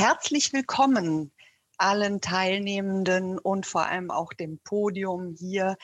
Herzlich willkommen allen Teilnehmenden und vor allem auch dem Podium hier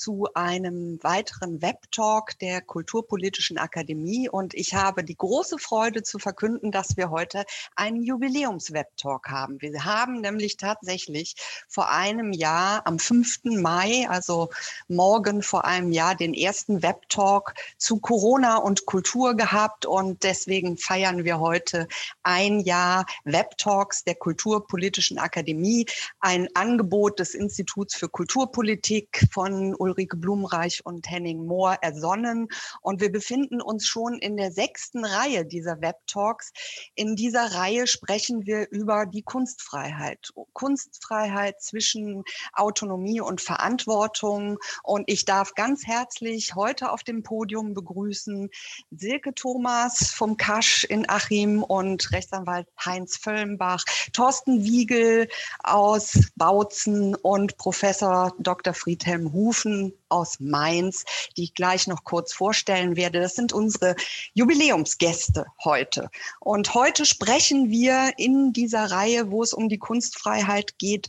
zu einem weiteren Webtalk der Kulturpolitischen Akademie. Und ich habe die große Freude zu verkünden, dass wir heute einen Jubiläums-Webtalk haben. Wir haben nämlich tatsächlich vor einem Jahr am 5. Mai, also morgen vor einem Jahr, den ersten Webtalk zu Corona und Kultur gehabt. Und deswegen feiern wir heute ein Jahr Webtalks der Kulturpolitischen Akademie, ein Angebot des Instituts für Kulturpolitik von Ulrike Blumenreich und Henning Mohr ersonnen. Und wir befinden uns schon in der sechsten Reihe dieser Web Talks. In dieser Reihe sprechen wir über die Kunstfreiheit. Kunstfreiheit zwischen Autonomie und Verantwortung. Und ich darf ganz herzlich heute auf dem Podium begrüßen Silke Thomas vom Kasch in Achim und Rechtsanwalt Heinz Völlenbach, Thorsten Wiegel aus Bautzen und Professor Dr. Friedhelm Hufen Aus Mainz, die ich gleich noch kurz vorstellen werde. Das sind unsere Jubiläumsgäste heute. Und heute sprechen wir in dieser Reihe, wo es um die Kunstfreiheit geht,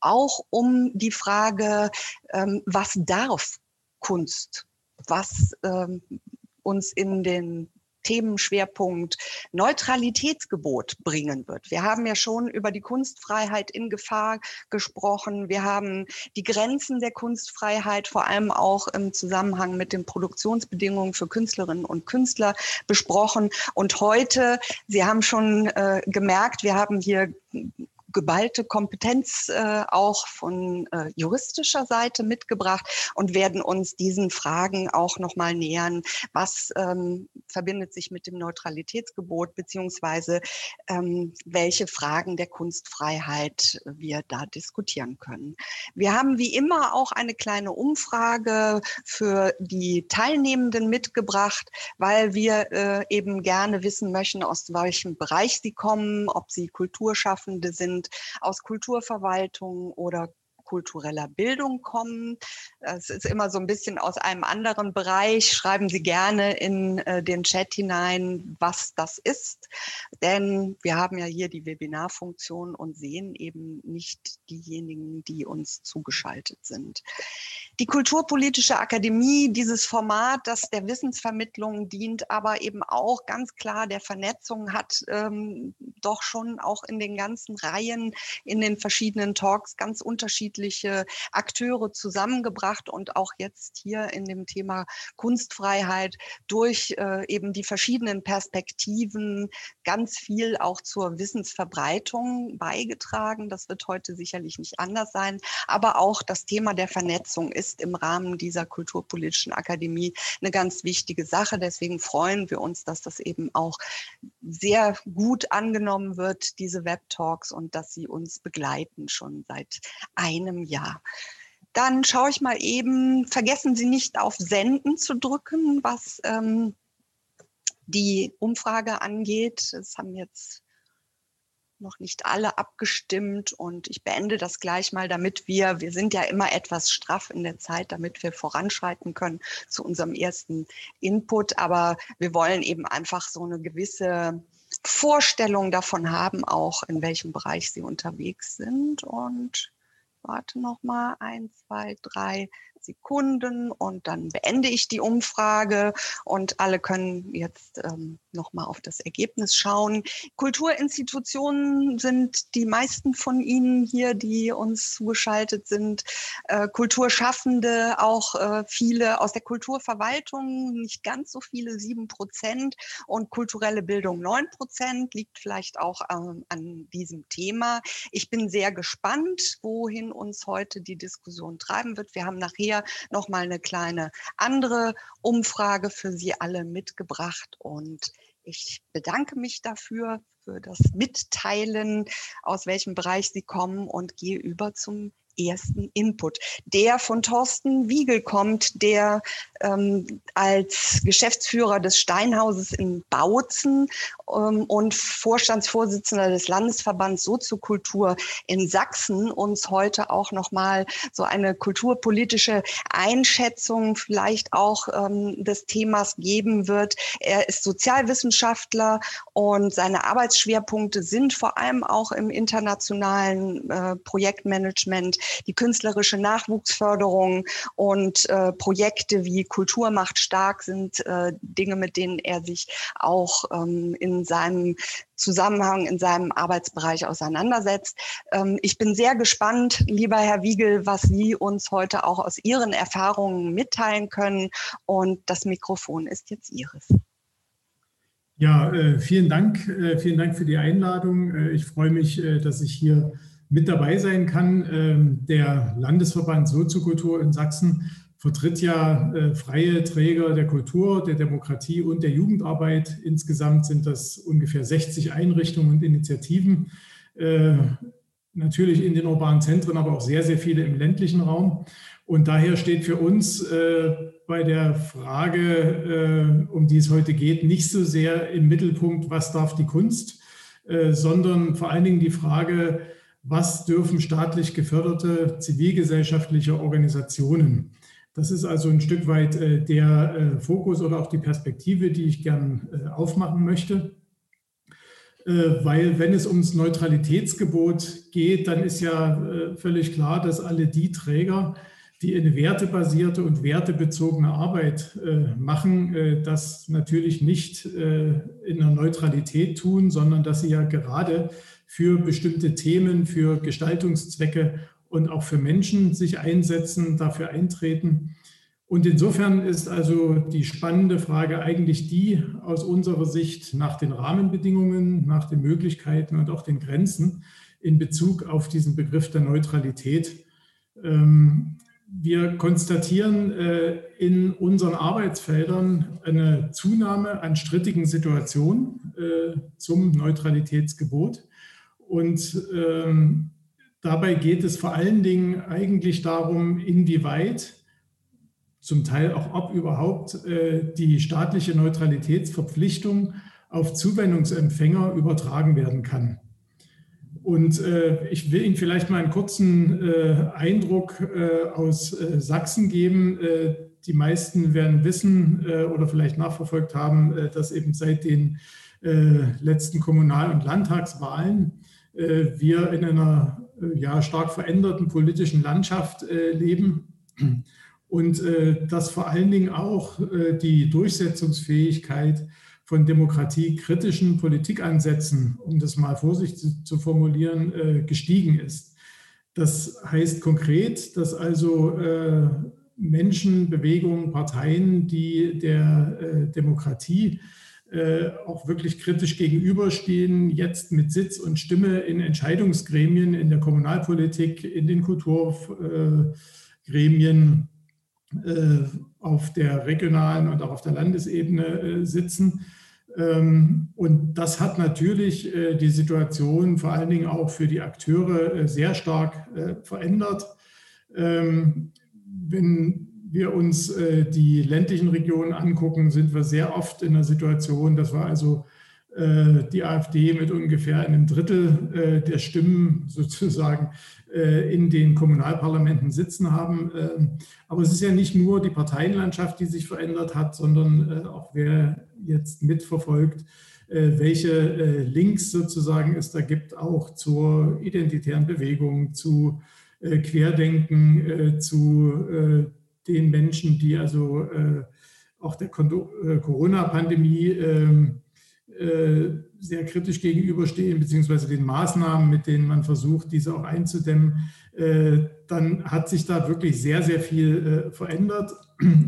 auch um die Frage, ähm, was darf Kunst? Was ähm, uns in den Themenschwerpunkt Neutralitätsgebot bringen wird. Wir haben ja schon über die Kunstfreiheit in Gefahr gesprochen. Wir haben die Grenzen der Kunstfreiheit vor allem auch im Zusammenhang mit den Produktionsbedingungen für Künstlerinnen und Künstler besprochen. Und heute, Sie haben schon äh, gemerkt, wir haben hier geballte Kompetenz äh, auch von äh, juristischer Seite mitgebracht und werden uns diesen Fragen auch nochmal nähern. Was ähm, verbindet sich mit dem Neutralitätsgebot beziehungsweise ähm, welche Fragen der Kunstfreiheit wir da diskutieren können. Wir haben wie immer auch eine kleine Umfrage für die Teilnehmenden mitgebracht, weil wir äh, eben gerne wissen möchten, aus welchem Bereich sie kommen, ob sie Kulturschaffende sind, aus Kulturverwaltung oder kultureller Bildung kommen. Es ist immer so ein bisschen aus einem anderen Bereich. Schreiben Sie gerne in äh, den Chat hinein, was das ist. Denn wir haben ja hier die Webinarfunktion und sehen eben nicht diejenigen, die uns zugeschaltet sind. Die Kulturpolitische Akademie, dieses Format, das der Wissensvermittlung dient, aber eben auch ganz klar der Vernetzung, hat ähm, doch schon auch in den ganzen Reihen, in den verschiedenen Talks ganz unterschiedliche Akteure zusammengebracht und auch jetzt hier in dem Thema Kunstfreiheit durch äh, eben die verschiedenen Perspektiven ganz viel auch zur Wissensverbreitung beigetragen. Das wird heute sicherlich nicht anders sein, aber auch das Thema der Vernetzung ist im Rahmen dieser Kulturpolitischen Akademie eine ganz wichtige Sache. Deswegen freuen wir uns, dass das eben auch sehr gut angenommen wird, diese Web-Talks und dass sie uns begleiten schon seit einem Jahr. Dann schaue ich mal eben, vergessen Sie nicht auf Senden zu drücken, was ähm, die Umfrage angeht. Es haben jetzt noch nicht alle abgestimmt und ich beende das gleich mal, damit wir, wir sind ja immer etwas straff in der Zeit, damit wir voranschreiten können zu unserem ersten Input, aber wir wollen eben einfach so eine gewisse Vorstellung davon haben, auch in welchem Bereich sie unterwegs sind und warte noch mal. Ein, zwei, drei, Sekunden und dann beende ich die Umfrage und alle können jetzt ähm, nochmal auf das Ergebnis schauen. Kulturinstitutionen sind die meisten von Ihnen hier, die uns zugeschaltet sind. Äh, Kulturschaffende, auch äh, viele aus der Kulturverwaltung, nicht ganz so viele, sieben Prozent und kulturelle Bildung neun Prozent, liegt vielleicht auch ähm, an diesem Thema. Ich bin sehr gespannt, wohin uns heute die Diskussion treiben wird. Wir haben nachher hier nochmal eine kleine andere Umfrage für Sie alle mitgebracht. Und ich bedanke mich dafür, für das Mitteilen, aus welchem Bereich Sie kommen und gehe über zum ersten Input, der von Thorsten Wiegel kommt, der ähm, als Geschäftsführer des Steinhauses in Bautzen ähm, und Vorstandsvorsitzender des Landesverbands Soziokultur in Sachsen uns heute auch nochmal so eine kulturpolitische Einschätzung vielleicht auch ähm, des Themas geben wird. Er ist Sozialwissenschaftler und seine Arbeitsschwerpunkte sind vor allem auch im internationalen äh, Projektmanagement, die künstlerische Nachwuchsförderung und äh, Projekte wie Kultur macht stark sind äh, Dinge, mit denen er sich auch ähm, in seinem Zusammenhang, in seinem Arbeitsbereich auseinandersetzt. Ähm, ich bin sehr gespannt, lieber Herr Wiegel, was Sie uns heute auch aus Ihren Erfahrungen mitteilen können. Und das Mikrofon ist jetzt Ihres. Ja, äh, vielen Dank. Äh, vielen Dank für die Einladung. Äh, ich freue mich, dass ich hier mit dabei sein kann. Ähm, der Landesverband Soziokultur in Sachsen vertritt ja äh, freie Träger der Kultur, der Demokratie und der Jugendarbeit. Insgesamt sind das ungefähr 60 Einrichtungen und Initiativen. Äh, natürlich in den urbanen Zentren, aber auch sehr, sehr viele im ländlichen Raum. Und daher steht für uns äh, bei der Frage, um die es heute geht, nicht so sehr im Mittelpunkt, was darf die Kunst, sondern vor allen Dingen die Frage, was dürfen staatlich geförderte zivilgesellschaftliche Organisationen das ist also ein Stück weit äh, der äh, Fokus oder auch die Perspektive, die ich gern äh, aufmachen möchte. Weil wenn es ums Neutralitätsgebot geht, dann ist ja völlig klar, dass alle die Träger, die eine wertebasierte und wertebezogene Arbeit machen, das natürlich nicht in der Neutralität tun, sondern dass sie ja gerade für bestimmte Themen, für Gestaltungszwecke und auch für Menschen sich einsetzen, dafür eintreten. Und insofern ist also die spannende Frage eigentlich die aus unserer Sicht nach den Rahmenbedingungen, nach den Möglichkeiten und auch den Grenzen in Bezug auf diesen Begriff der Neutralität. Ähm, wir konstatieren äh, in unseren Arbeitsfeldern eine Zunahme an strittigen Situationen äh, zum Neutralitätsgebot. Und ähm, Dabei geht es vor allen Dingen eigentlich darum, inwieweit, zum Teil auch ob überhaupt, äh, die staatliche Neutralitätsverpflichtung auf Zuwendungsempfänger übertragen werden kann. Und äh, ich will Ihnen vielleicht mal einen kurzen äh, Eindruck aus Sachsen geben. die meisten werden wissen oder vielleicht nachverfolgt haben, dass eben seit den letzten Kommunal- und Landtagswahlen wir in einer äh, ja, stark veränderten politischen Landschaft äh, leben und äh, dass vor allen Dingen auch die Durchsetzungsfähigkeit von demokratiekritischen Politikansätzen, um das mal vorsichtig zu formulieren, gestiegen ist. Das heißt konkret, dass also Menschen, Bewegungen, Parteien, die der Demokratie äh, auch wirklich kritisch gegenüberstehen, jetzt mit Sitz und Stimme in Entscheidungsgremien, in der Kommunalpolitik, in den Kulturgremien, äh, auf der regionalen und auch auf der Landesebene äh, sitzen. Ähm, und das hat natürlich die Situation vor allen Dingen auch für die Akteure sehr stark verändert. Ähm, wenn wir uns äh, die ländlichen Regionen angucken, sind wir sehr oft in der Situation, dass wir also äh, die AfD mit ungefähr einem Drittel äh, der Stimmen sozusagen äh, in den Kommunalparlamenten sitzen haben. Ähm, aber es ist ja nicht nur die Parteienlandschaft, die sich verändert hat, sondern äh, auch wer jetzt mitverfolgt, äh, welche Links sozusagen es da gibt, auch zur identitären Bewegung, zu Querdenken, zu den Menschen, die also äh, auch der äh, Corona-Pandemie ähm, äh, sehr kritisch gegenüberstehen, beziehungsweise den Maßnahmen, mit denen man versucht, diese auch einzudämmen, äh, dann hat sich da wirklich sehr, sehr viel verändert.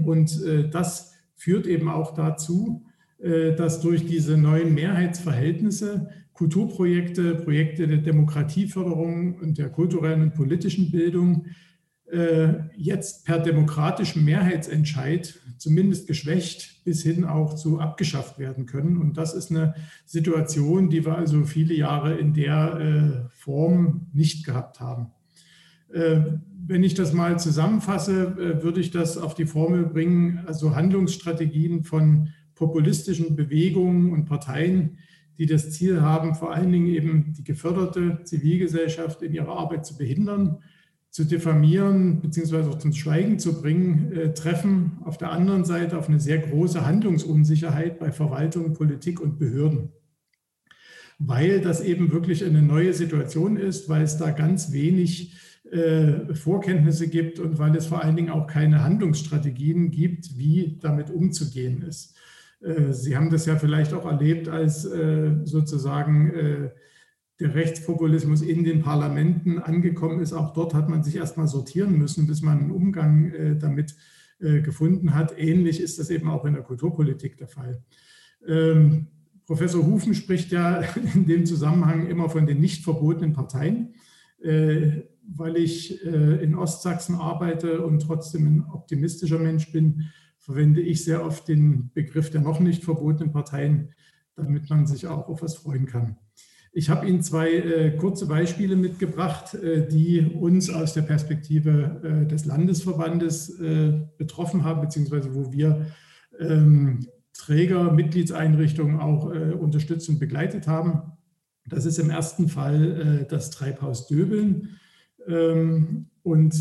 Und das führt eben auch dazu, dass durch diese neuen Mehrheitsverhältnisse Kulturprojekte, Projekte der Demokratieförderung und der kulturellen und politischen Bildung jetzt per demokratischem Mehrheitsentscheid zumindest geschwächt bis hin auch zu abgeschafft werden können. Und das ist eine Situation, die wir also viele Jahre in der äh, Form nicht gehabt haben. Wenn ich das mal zusammenfasse, würde ich das auf die Formel bringen, also Handlungsstrategien von populistischen Bewegungen und Parteien, die das Ziel haben, vor allen Dingen eben die geförderte Zivilgesellschaft in ihrer Arbeit zu behindern, zu diffamieren bzw. auch zum Schweigen zu bringen, äh, treffen auf der anderen Seite auf eine sehr große Handlungsunsicherheit bei Verwaltung, Politik und Behörden. Weil das eben wirklich eine neue Situation ist, weil es da ganz wenig äh, Vorkenntnisse gibt und weil es vor allen Dingen auch keine Handlungsstrategien gibt, wie damit umzugehen ist. Äh, Sie haben das ja vielleicht auch erlebt, als äh, sozusagen äh, der Rechtspopulismus in den Parlamenten angekommen ist. Auch dort hat man sich erstmal sortieren müssen, bis man einen Umgang damit gefunden hat. Ähnlich ist das eben auch in der Kulturpolitik der Fall. Ähm, Professor Hufen spricht ja in dem Zusammenhang immer von den nicht verbotenen Parteien. Weil ich in Ostsachsen arbeite und trotzdem ein optimistischer Mensch bin, verwende ich sehr oft den Begriff der noch nicht verbotenen Parteien, damit man sich auch auf was freuen kann. Ich habe Ihnen zwei äh, kurze Beispiele mitgebracht, äh, die uns aus der Perspektive äh, des Landesverbandes äh, betroffen haben, beziehungsweise wo wir ähm, Träger, Mitgliedseinrichtungen auch äh, unterstützt und begleitet haben. Das ist im ersten Fall äh, das Treibhaus Döbeln. Ähm, und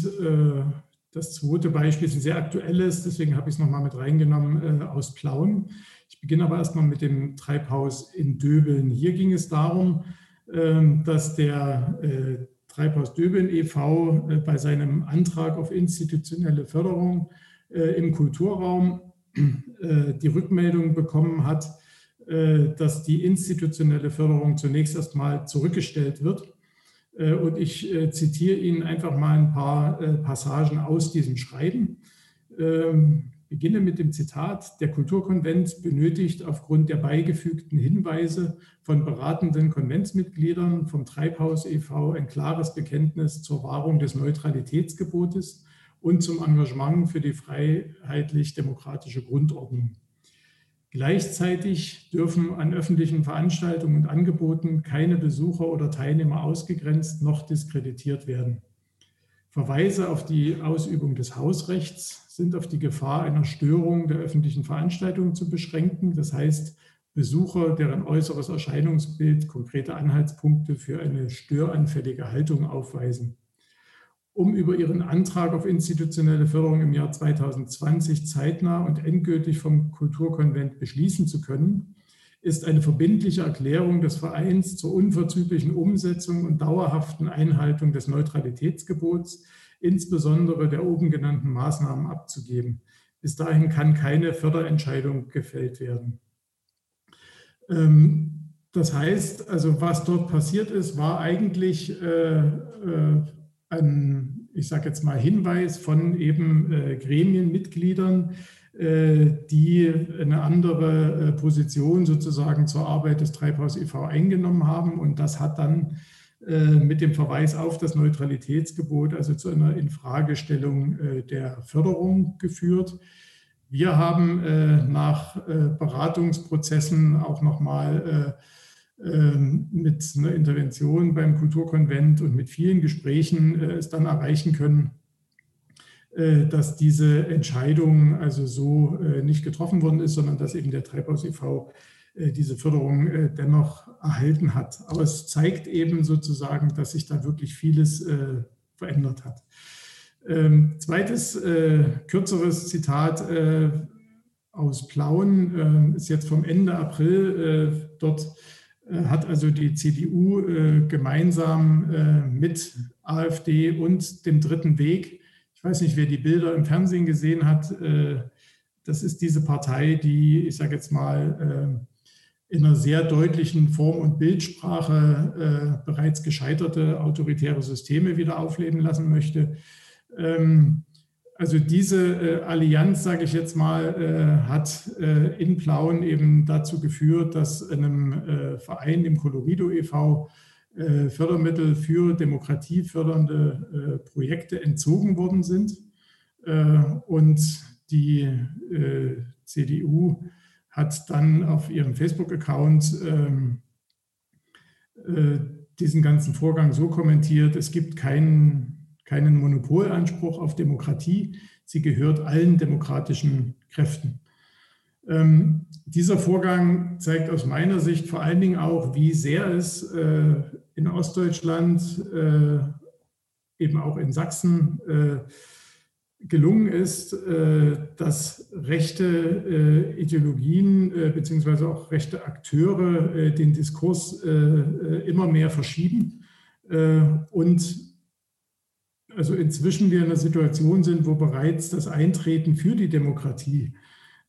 das zweite Beispiel ist ein sehr aktuelles, deswegen habe ich es nochmal mit reingenommen, äh, aus Plauen. Ich beginne aber erstmal mit dem Treibhaus in Döbeln. Hier ging es darum, äh, dass der äh, Treibhaus Döbeln e.V. Äh, bei seinem Antrag auf institutionelle Förderung äh, im Kulturraum äh, die Rückmeldung bekommen hat, dass die institutionelle Förderung zunächst erstmal zurückgestellt wird äh, und ich äh, zitiere Ihnen einfach mal ein paar äh, Passagen aus diesem Schreiben. Ähm, beginne mit dem Zitat, der Kulturkonvent benötigt aufgrund der beigefügten Hinweise von beratenden Konventsmitgliedern vom Treibhaus e.V. ein klares Bekenntnis zur Wahrung des Neutralitätsgebotes und zum Engagement für die freiheitlich-demokratische Grundordnung. Gleichzeitig dürfen an öffentlichen Veranstaltungen und Angeboten keine Besucher oder Teilnehmer ausgegrenzt noch diskreditiert werden. Verweise auf die Ausübung des Hausrechts sind auf die Gefahr einer Störung der öffentlichen Veranstaltungen zu beschränken. Das heißt, Besucher, deren äußeres Erscheinungsbild konkrete Anhaltspunkte für eine störanfällige Haltung aufweisen um über ihren Antrag auf institutionelle Förderung im Jahr 2020 zeitnah und endgültig vom Kulturkonvent beschließen zu können, ist eine verbindliche Erklärung des Vereins zur unverzüglichen Umsetzung und dauerhaften Einhaltung des Neutralitätsgebots, insbesondere der oben genannten Maßnahmen abzugeben. Bis dahin kann keine Förderentscheidung gefällt werden. Ähm, das heißt, also was dort passiert ist, war eigentlich äh, äh, ein, ich sage jetzt mal, Hinweis von eben äh, Gremienmitgliedern, äh, die eine andere äh, Position sozusagen zur Arbeit des Treibhaus e.V. eingenommen haben. Und das hat dann äh, mit dem Verweis auf das Neutralitätsgebot, also zu einer Infragestellung der Förderung geführt. Wir haben nach Beratungsprozessen auch nochmal mit einer Intervention beim Kulturkonvent und mit vielen Gesprächen äh, es dann erreichen können, äh, dass diese Entscheidung also so äh, nicht getroffen worden ist, sondern dass eben der Treibhaus e.V. diese Förderung dennoch erhalten hat. Aber es zeigt eben sozusagen, dass sich da wirklich vieles verändert hat. Ähm, zweites, kürzeres Zitat aus Plauen ist jetzt vom Ende April dort hat also die CDU äh, gemeinsam äh, mit AfD und dem Dritten Weg, ich weiß nicht, wer die Bilder im Fernsehen gesehen hat, das ist diese Partei, die, ich sage jetzt mal, in einer sehr deutlichen Form- und Bildsprache bereits gescheiterte autoritäre Systeme wieder aufleben lassen möchte. Ähm, also diese äh, Allianz, sage ich jetzt mal, äh, hat äh, in Plauen eben dazu geführt, dass einem Verein, dem Colorido e.V., Fördermittel für demokratiefördernde Projekte entzogen worden sind. und die CDU hat dann auf ihrem Facebook-Account ähm, diesen ganzen Vorgang so kommentiert, es gibt keinen keinen Monopolanspruch auf Demokratie. Sie gehört allen demokratischen Kräften. Ähm, dieser Vorgang zeigt aus meiner Sicht vor allen Dingen auch, wie sehr es äh, in Ostdeutschland, äh, eben auch in Sachsen, äh, gelungen ist, äh, dass rechte äh, Ideologien äh, beziehungsweise auch rechte Akteure den Diskurs immer mehr verschieben und also inzwischen wir in einer Situation sind, wo bereits das Eintreten für die Demokratie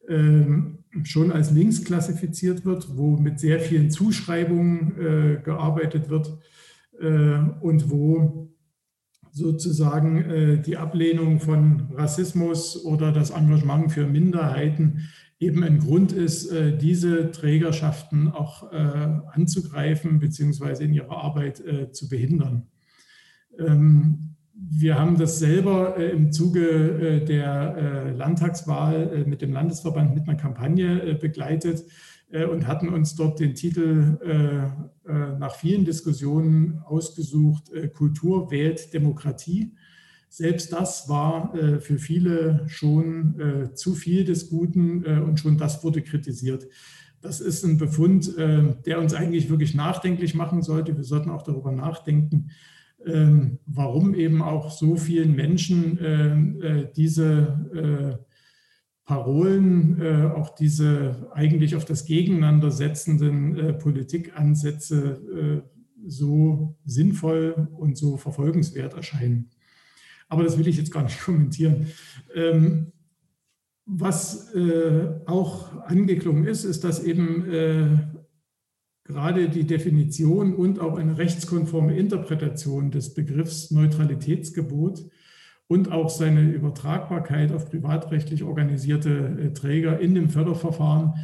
ähm, schon als links klassifiziert wird, wo mit sehr vielen Zuschreibungen gearbeitet wird und wo sozusagen äh, die Ablehnung von Rassismus oder das Engagement für Minderheiten eben ein Grund ist, äh, diese Trägerschaften auch äh, anzugreifen bzw. in ihrer Arbeit zu behindern. Ähm, wir haben das selber im Zuge der Landtagswahl mit dem Landesverband mit einer Kampagne begleitet äh, und hatten uns dort den Titel äh, äh, nach vielen Diskussionen ausgesucht, Kultur wählt Demokratie. Selbst das war für viele schon zu viel des Guten und schon das wurde kritisiert. Das ist ein Befund, der uns eigentlich wirklich nachdenklich machen sollte. Wir sollten auch darüber nachdenken, warum eben auch so vielen Menschen diese Parolen, äh, auch diese eigentlich auf das Gegeneinander setzenden äh, Politikansätze äh, so sinnvoll und so verfolgenswert erscheinen. Aber das will ich jetzt gar nicht kommentieren. Ähm, was äh, auch angeklungen ist, ist, dass eben äh, gerade die Definition und auch eine rechtskonforme Interpretation des Begriffs Neutralitätsgebot und auch seine Übertragbarkeit auf privatrechtlich organisierte äh, Träger in dem Förderverfahren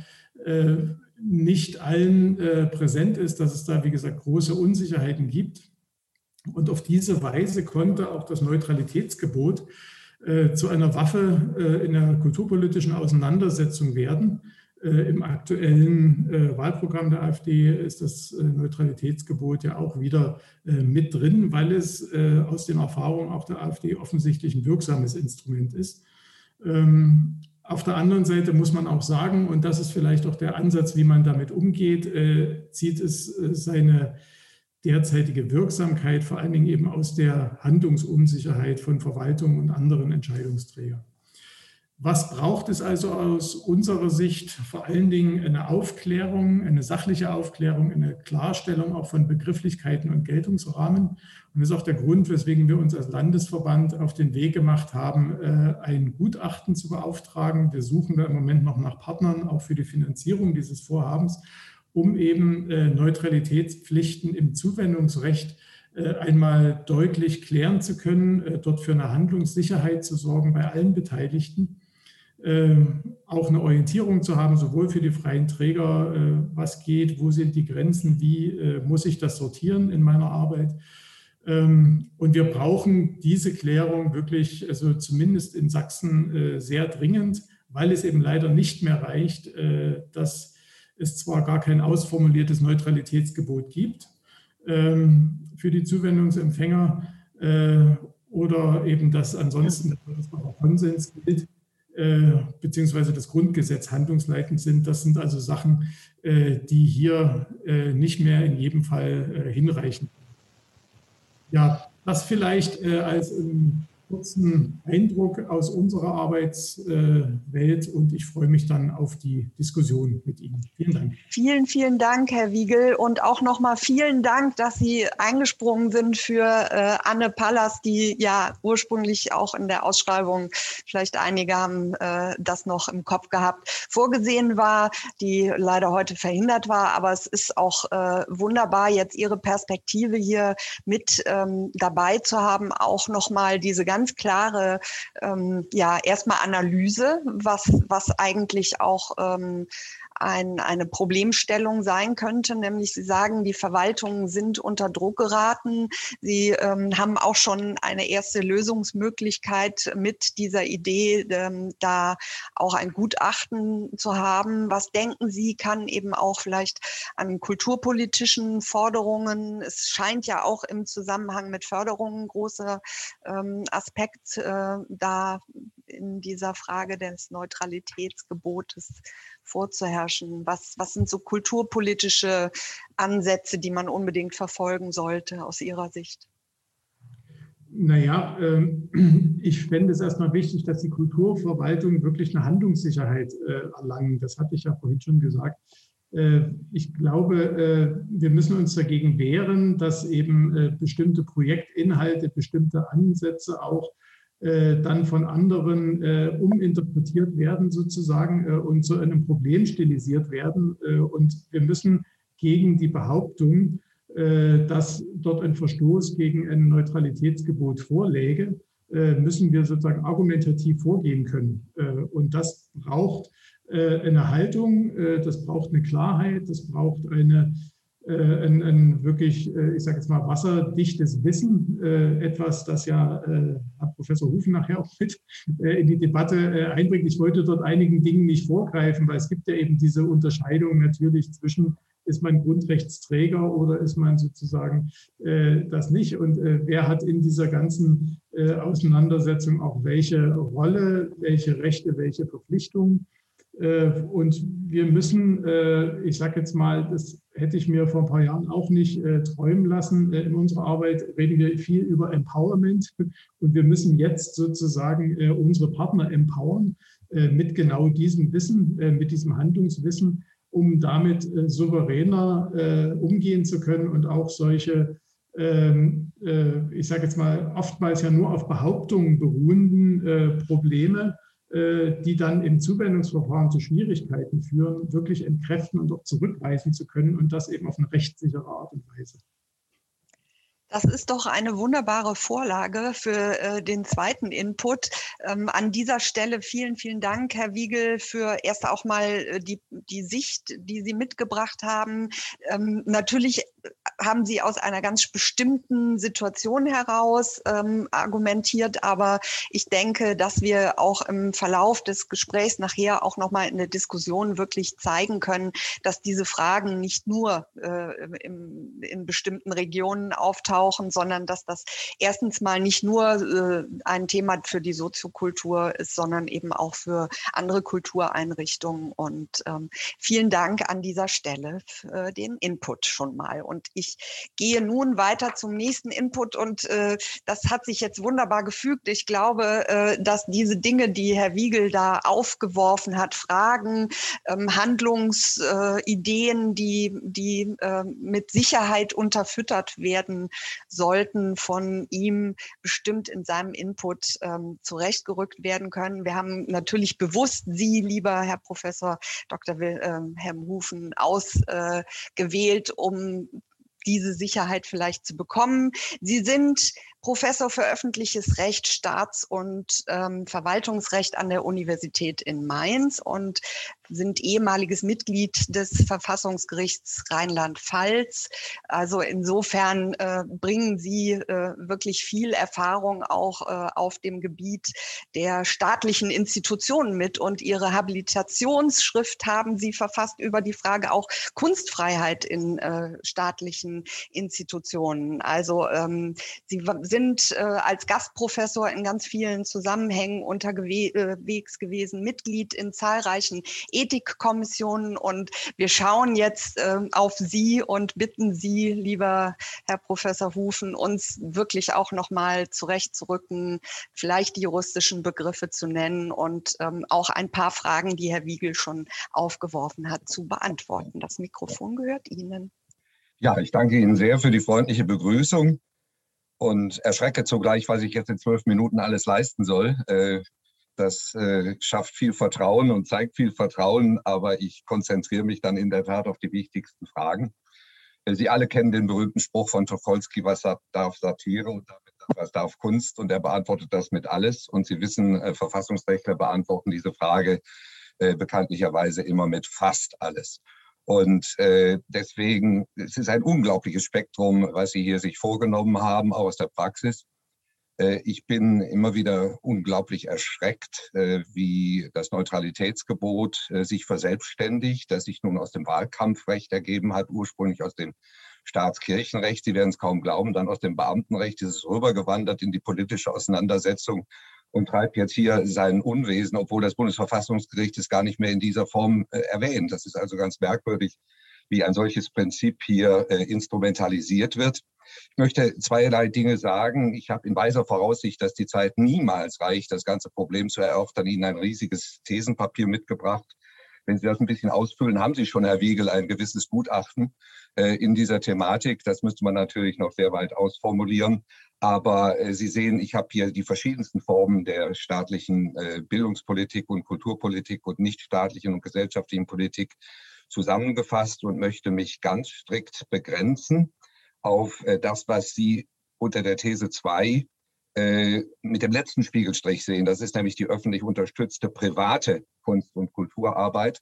äh, nicht allen äh, präsent ist, dass es da, wie gesagt, große Unsicherheiten gibt. Und auf diese Weise konnte auch das Neutralitätsgebot zu einer Waffe in der kulturpolitischen Auseinandersetzung werden Im aktuellen äh, Wahlprogramm der AfD ist das äh, Neutralitätsgebot ja auch wieder mit drin, weil es aus den Erfahrungen auch der AfD offensichtlich ein wirksames Instrument ist. Ähm, auf der anderen Seite muss man auch sagen, und das ist vielleicht auch der Ansatz, wie man damit umgeht, zieht es seine derzeitige Wirksamkeit vor allen Dingen eben aus der Handlungsunsicherheit von Verwaltung und anderen Entscheidungsträgern. Was braucht es also aus unserer Sicht? Vor allen Dingen eine Aufklärung, eine sachliche Aufklärung, eine Klarstellung auch von Begrifflichkeiten und Geltungsrahmen. Und das ist auch der Grund, weswegen wir uns als Landesverband auf den Weg gemacht haben, äh, ein Gutachten zu beauftragen. Wir suchen da im Moment noch nach Partnern, auch für die Finanzierung dieses Vorhabens, um eben äh, Neutralitätspflichten im Zuwendungsrecht äh, einmal deutlich klären zu können, dort für eine Handlungssicherheit zu sorgen bei allen Beteiligten auch eine Orientierung zu haben, sowohl für die freien Träger, äh, was geht, wo sind die Grenzen, wie äh, muss ich das sortieren in meiner Arbeit. Ähm, und wir brauchen diese Klärung wirklich, also zumindest in Sachsen, äh, sehr dringend, weil es eben leider nicht mehr reicht, dass es zwar gar kein ausformuliertes Neutralitätsgebot gibt ähm, für die Zuwendungsempfänger oder eben, dass ansonsten Konsens gilt, beziehungsweise das Grundgesetz handlungsleitend sind. Das sind also Sachen, äh, die hier äh, nicht mehr in jedem Fall hinreichen. Ja, das vielleicht als kurzen Eindruck aus unserer Arbeitswelt und ich freue mich dann auf die Diskussion mit Ihnen. Vielen Dank. Vielen, vielen Dank, Herr Wiegel und auch nochmal vielen Dank, dass Sie eingesprungen sind für äh, Anne Pallas, die ja ursprünglich auch in der Ausschreibung, vielleicht einige haben äh, das noch im Kopf gehabt, vorgesehen war, die leider heute verhindert war, aber es ist auch äh, wunderbar, jetzt Ihre Perspektive hier mit ähm, dabei zu haben, auch nochmal diese ganze ganz klare, ähm, ja, erstmal Analyse, was, was eigentlich auch ähm, ein, eine Problemstellung sein könnte, nämlich Sie sagen, die Verwaltungen sind unter Druck geraten. Sie ähm, haben auch schon eine erste Lösungsmöglichkeit mit dieser Idee, ähm, da auch ein Gutachten zu haben. Was denken Sie, kann eben auch vielleicht an kulturpolitischen Forderungen, es scheint ja auch im Zusammenhang mit Förderungen großer ähm, Aspekt äh, da in dieser Frage des Neutralitätsgebotes vorzuherrschen? Was, was sind so kulturpolitische Ansätze, die man unbedingt verfolgen sollte aus Ihrer Sicht? Naja, ähm, ich fände es erstmal wichtig, dass die Kulturverwaltung wirklich eine Handlungssicherheit äh, erlangen. Das hatte ich ja vorhin schon gesagt. Äh, ich glaube, äh, wir müssen uns dagegen wehren, dass eben bestimmte Projektinhalte, bestimmte Ansätze auch äh, dann von anderen äh, uminterpretiert werden sozusagen äh, und zu einem Problem stilisiert werden. Äh, und wir müssen gegen die Behauptung, äh, dass dort ein Verstoß gegen ein Neutralitätsgebot vorläge, müssen wir sozusagen argumentativ vorgehen können. und das braucht eine Haltung, das braucht eine Klarheit, das braucht eine ein, ein, wirklich, äh, ich sage jetzt mal, wasserdichtes Wissen, äh, etwas, das ja Herr Professor Hufen nachher auch mit in die Debatte einbringt. Ich wollte dort einigen Dingen nicht vorgreifen, weil es gibt ja eben diese Unterscheidung natürlich zwischen, ist man Grundrechtsträger oder ist man sozusagen das nicht? Und wer hat in dieser ganzen Auseinandersetzung auch welche Rolle, welche Rechte, welche Verpflichtungen? Und wir müssen, ich sage jetzt mal, das hätte ich mir vor ein paar Jahren auch nicht äh, träumen lassen. Äh, in unserer Arbeit reden wir viel über Empowerment und wir müssen jetzt sozusagen äh, unsere Partner empowern äh, mit genau diesem Wissen, äh, mit diesem Handlungswissen, um damit äh, souveräner umgehen zu können und auch solche, ähm, ich sage jetzt mal, oftmals ja nur auf Behauptungen beruhenden Probleme äh, die dann im Zuwendungsverfahren zu Schwierigkeiten führen, wirklich entkräften und auch zurückweisen zu können und das eben auf eine rechtssichere Art und Weise. Das ist doch eine wunderbare Vorlage für äh, den zweiten Input. Ähm, an dieser Stelle vielen, vielen Dank, Herr Wiegel, für erst auch mal äh, die, die Sicht, die Sie mitgebracht haben. Ähm, natürlich haben Sie aus einer ganz bestimmten Situation heraus ähm, argumentiert, aber ich denke, dass wir auch im Verlauf des Gesprächs nachher auch nochmal in der Diskussion wirklich zeigen können, dass diese Fragen nicht nur äh, im, in bestimmten Regionen auftauchen, sondern dass das erstens mal nicht nur äh, ein Thema für die Soziokultur ist, sondern eben auch für andere Kultureinrichtungen. Und ähm, vielen Dank an dieser Stelle für den Input schon mal. Und ich gehe nun weiter zum nächsten Input und äh, das hat sich jetzt wunderbar gefügt. Ich glaube, äh, dass diese Dinge, die Herr Wiegel da aufgeworfen hat, Fragen, ähm, Handlungsideen, die, die äh, mit Sicherheit unterfüttert werden sollten von ihm bestimmt in seinem Input ähm, zurechtgerückt werden können. Wir haben natürlich bewusst Sie, lieber Herr Professor Dr. Wilhelm ähm, Hufen, ausgewählt, um diese Sicherheit vielleicht zu bekommen. Sie sind Professor für öffentliches Recht, Staats- und ähm, Verwaltungsrecht an der Universität in Mainz und sind ehemaliges Mitglied des Verfassungsgerichts Rheinland-Pfalz. Also insofern äh, bringen Sie äh, wirklich viel Erfahrung auch äh, auf dem Gebiet der staatlichen Institutionen mit und Ihre Habilitationsschrift haben Sie verfasst über die Frage auch Kunstfreiheit in äh, staatlichen Institutionen. Also ähm, Sie sind äh, als Gastprofessor in ganz vielen Zusammenhängen unterwegs gewesen, Mitglied in zahlreichen Ethikkommissionen und wir schauen jetzt äh, auf Sie und bitten Sie, lieber Herr Professor Hufen, uns wirklich auch nochmal zurechtzurücken, vielleicht die juristischen Begriffe zu nennen und ähm, auch ein paar Fragen, die Herr Wiegel schon aufgeworfen hat, zu beantworten. Das Mikrofon gehört Ihnen. Ja, ich danke Ihnen sehr für die freundliche Begrüßung und erschrecke zugleich, was ich jetzt in zwölf Minuten alles leisten soll. Äh, das äh, schafft viel Vertrauen und zeigt viel Vertrauen, aber ich konzentriere mich dann in der Tat auf die wichtigsten Fragen. Äh, Sie alle kennen den berühmten Spruch von Tucholsky, was darf Satire und damit was darf Kunst? Und er beantwortet das mit alles. Und Sie wissen, Verfassungsrechtler beantworten diese Frage bekanntlicherweise immer mit fast alles. Und äh, deswegen, es ist ein unglaubliches Spektrum, was Sie hier sich vorgenommen haben, auch aus der Praxis. Äh, ich bin immer wieder unglaublich erschreckt, äh, wie das Neutralitätsgebot äh, sich verselbstständigt, das sich nun aus dem Wahlkampfrecht ergeben hat, ursprünglich aus dem Staatskirchenrecht. Sie werden es kaum glauben, dann aus dem Beamtenrecht ist es rübergewandert in die politische Auseinandersetzung und treibt jetzt hier sein Unwesen, obwohl das Bundesverfassungsgericht es gar nicht mehr in dieser Form erwähnt. Das ist also ganz merkwürdig, wie ein solches Prinzip hier instrumentalisiert wird. Ich möchte zweierlei Dinge sagen. Ich habe in weiser Voraussicht, dass die Zeit niemals reicht, das ganze Problem zu erörtern, Ihnen ein riesiges Thesenpapier mitgebracht. Wenn Sie das ein bisschen ausfüllen, haben Sie schon, Herr Wiegel, ein gewisses Gutachten äh, in dieser Thematik. Das müsste man natürlich noch sehr weit ausformulieren. Aber äh, Sie sehen, ich habe hier die verschiedensten Formen der staatlichen äh, Bildungspolitik und Kulturpolitik und nichtstaatlichen und gesellschaftlichen Politik zusammengefasst und möchte mich ganz strikt begrenzen auf äh, das, was Sie unter der These 2 äh, mit dem letzten Spiegelstrich sehen. Das ist nämlich die öffentlich unterstützte private Kunst- und Kulturarbeit.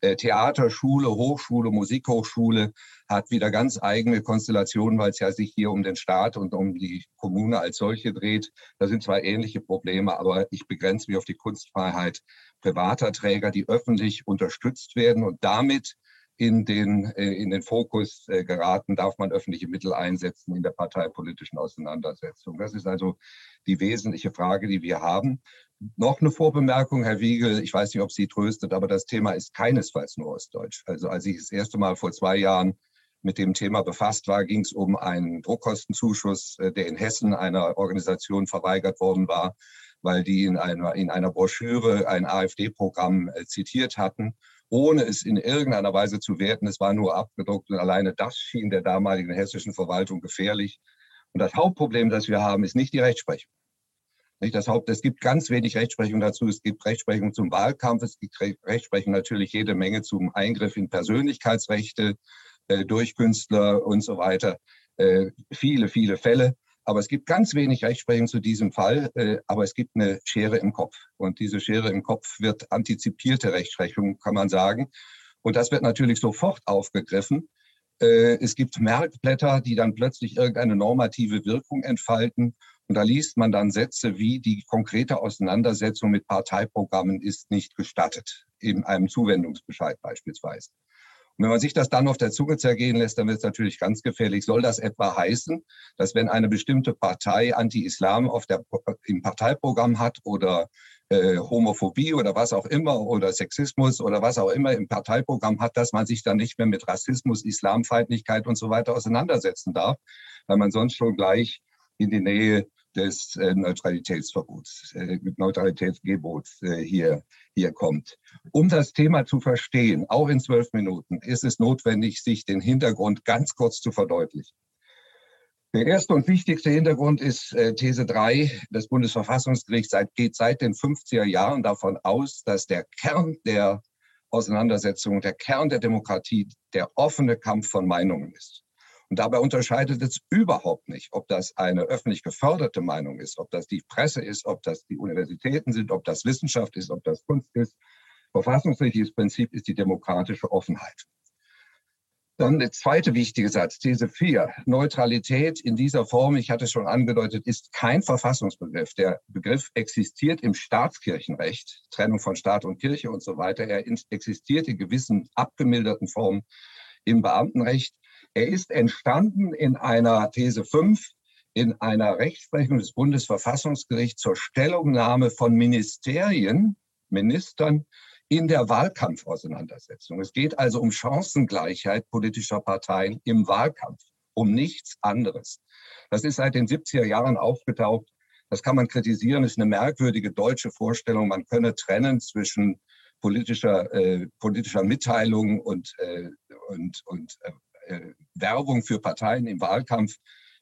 Äh, Theater, Schule, Hochschule, Musikhochschule hat wieder ganz eigene Konstellationen, weil es ja sich hier um den Staat und um die Kommune als solche dreht. Da sind zwar ähnliche Probleme, aber ich begrenze mich auf die Kunstfreiheit privater Träger, die öffentlich unterstützt werden und damit in den, äh, in den Fokus äh, geraten, darf man öffentliche Mittel einsetzen in der parteipolitischen Auseinandersetzung. Das ist also die wesentliche Frage, die wir haben. Noch eine Vorbemerkung, Herr Wiegel, ich weiß nicht, ob Sie tröstet, aber das Thema ist keinesfalls nur Ostdeutsch. Also als ich das erste Mal vor zwei Jahren mit dem Thema befasst war, ging es um einen Druckkostenzuschuss, äh, der in Hessen einer Organisation verweigert worden war, weil die in einer, in einer Broschüre ein AfD-Programm zitiert hatten ohne es in irgendeiner Weise zu werten. Es war nur abgedruckt und alleine das schien der damaligen hessischen Verwaltung gefährlich. Und das Hauptproblem, das wir haben, ist nicht die Rechtsprechung. Nicht das Haupt, es gibt ganz wenig Rechtsprechung dazu. Es gibt Rechtsprechung zum Wahlkampf, es gibt Rechtsprechung natürlich jede Menge zum Eingriff in Persönlichkeitsrechte äh, durch Künstler und so weiter. Äh, viele, viele Fälle. Aber es gibt ganz wenig Rechtsprechung zu diesem Fall, äh, aber es gibt eine Schere im Kopf. Und diese Schere im Kopf wird antizipierte Rechtsprechung, kann man sagen. Und das wird natürlich sofort aufgegriffen. Äh, es gibt Merkblätter, die dann plötzlich irgendeine normative Wirkung entfalten. Und da liest man dann Sätze wie, die konkrete Auseinandersetzung mit Parteiprogrammen ist nicht gestattet, in einem Zuwendungsbescheid beispielsweise. Und wenn man sich das dann auf der Zunge zergehen lässt, dann wird es natürlich ganz gefährlich. Soll das etwa heißen, dass wenn eine bestimmte Partei Anti-Islam auf der, im Parteiprogramm hat oder äh, Homophobie oder was auch immer oder Sexismus oder was auch immer im Parteiprogramm hat, dass man sich dann nicht mehr mit Rassismus, Islamfeindlichkeit und so weiter auseinandersetzen darf, weil man sonst schon gleich in die Nähe des äh, Neutralitätsverbots, äh, Neutralitätsgebots äh, hier, hier kommt. Um das Thema zu verstehen, auch in zwölf Minuten, ist es notwendig, sich den Hintergrund ganz kurz zu verdeutlichen. Der erste und wichtigste Hintergrund ist These 3 des Bundesverfassungsgerichts geht seit den 50er Jahren davon aus, dass der Kern der Auseinandersetzung, der Kern der Demokratie der offene Kampf von Meinungen ist. Und dabei unterscheidet es überhaupt nicht, ob das eine öffentlich geförderte Meinung ist, ob das die Presse ist, ob das die Universitäten sind, ob das Wissenschaft ist, ob das Kunst ist. Verfassungsrechtliches Prinzip ist die demokratische Offenheit. Dann der zweite wichtige Satz, These 4. Neutralität in dieser Form, ich hatte es schon angedeutet, ist kein Verfassungsbegriff. Der Begriff existiert im Staatskirchenrecht, Trennung von Staat und Kirche und so weiter. Er existiert in gewissen abgemilderten Formen im Beamtenrecht. Er ist entstanden in einer These 5, in einer Rechtsprechung des Bundesverfassungsgerichts zur Stellungnahme von Ministerien, Ministern in der Wahlkampfauseinandersetzung. Es geht also um Chancengleichheit politischer Parteien im Wahlkampf, um nichts anderes. Das ist seit den 70er Jahren aufgetaucht. Das kann man kritisieren, ist eine merkwürdige deutsche Vorstellung. Man könne trennen zwischen politischer, äh, politischer Mitteilung und, äh, und, und äh, Werbung für Parteien im Wahlkampf.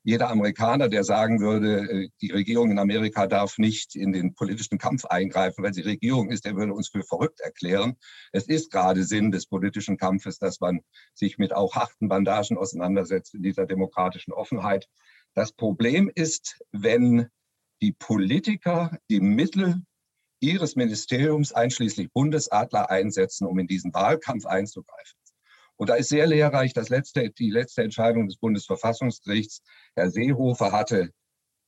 Jeder Amerikaner, der sagen würde, äh, die Regierung in Amerika darf nicht in den politischen Kampf eingreifen, weil sie Regierung ist, der würde uns für verrückt erklären. Es ist gerade Sinn des politischen Kampfes, dass man sich mit auch harten Bandagen auseinandersetzt in dieser demokratischen Offenheit. Das Problem ist, wenn die Politiker die Mittel ihres Ministeriums einschließlich Bundesadler einsetzen, um in diesen Wahlkampf einzugreifen. Und da ist sehr lehrreich das letzte, die letzte Entscheidung des Bundesverfassungsgerichts. Herr Seehofer hatte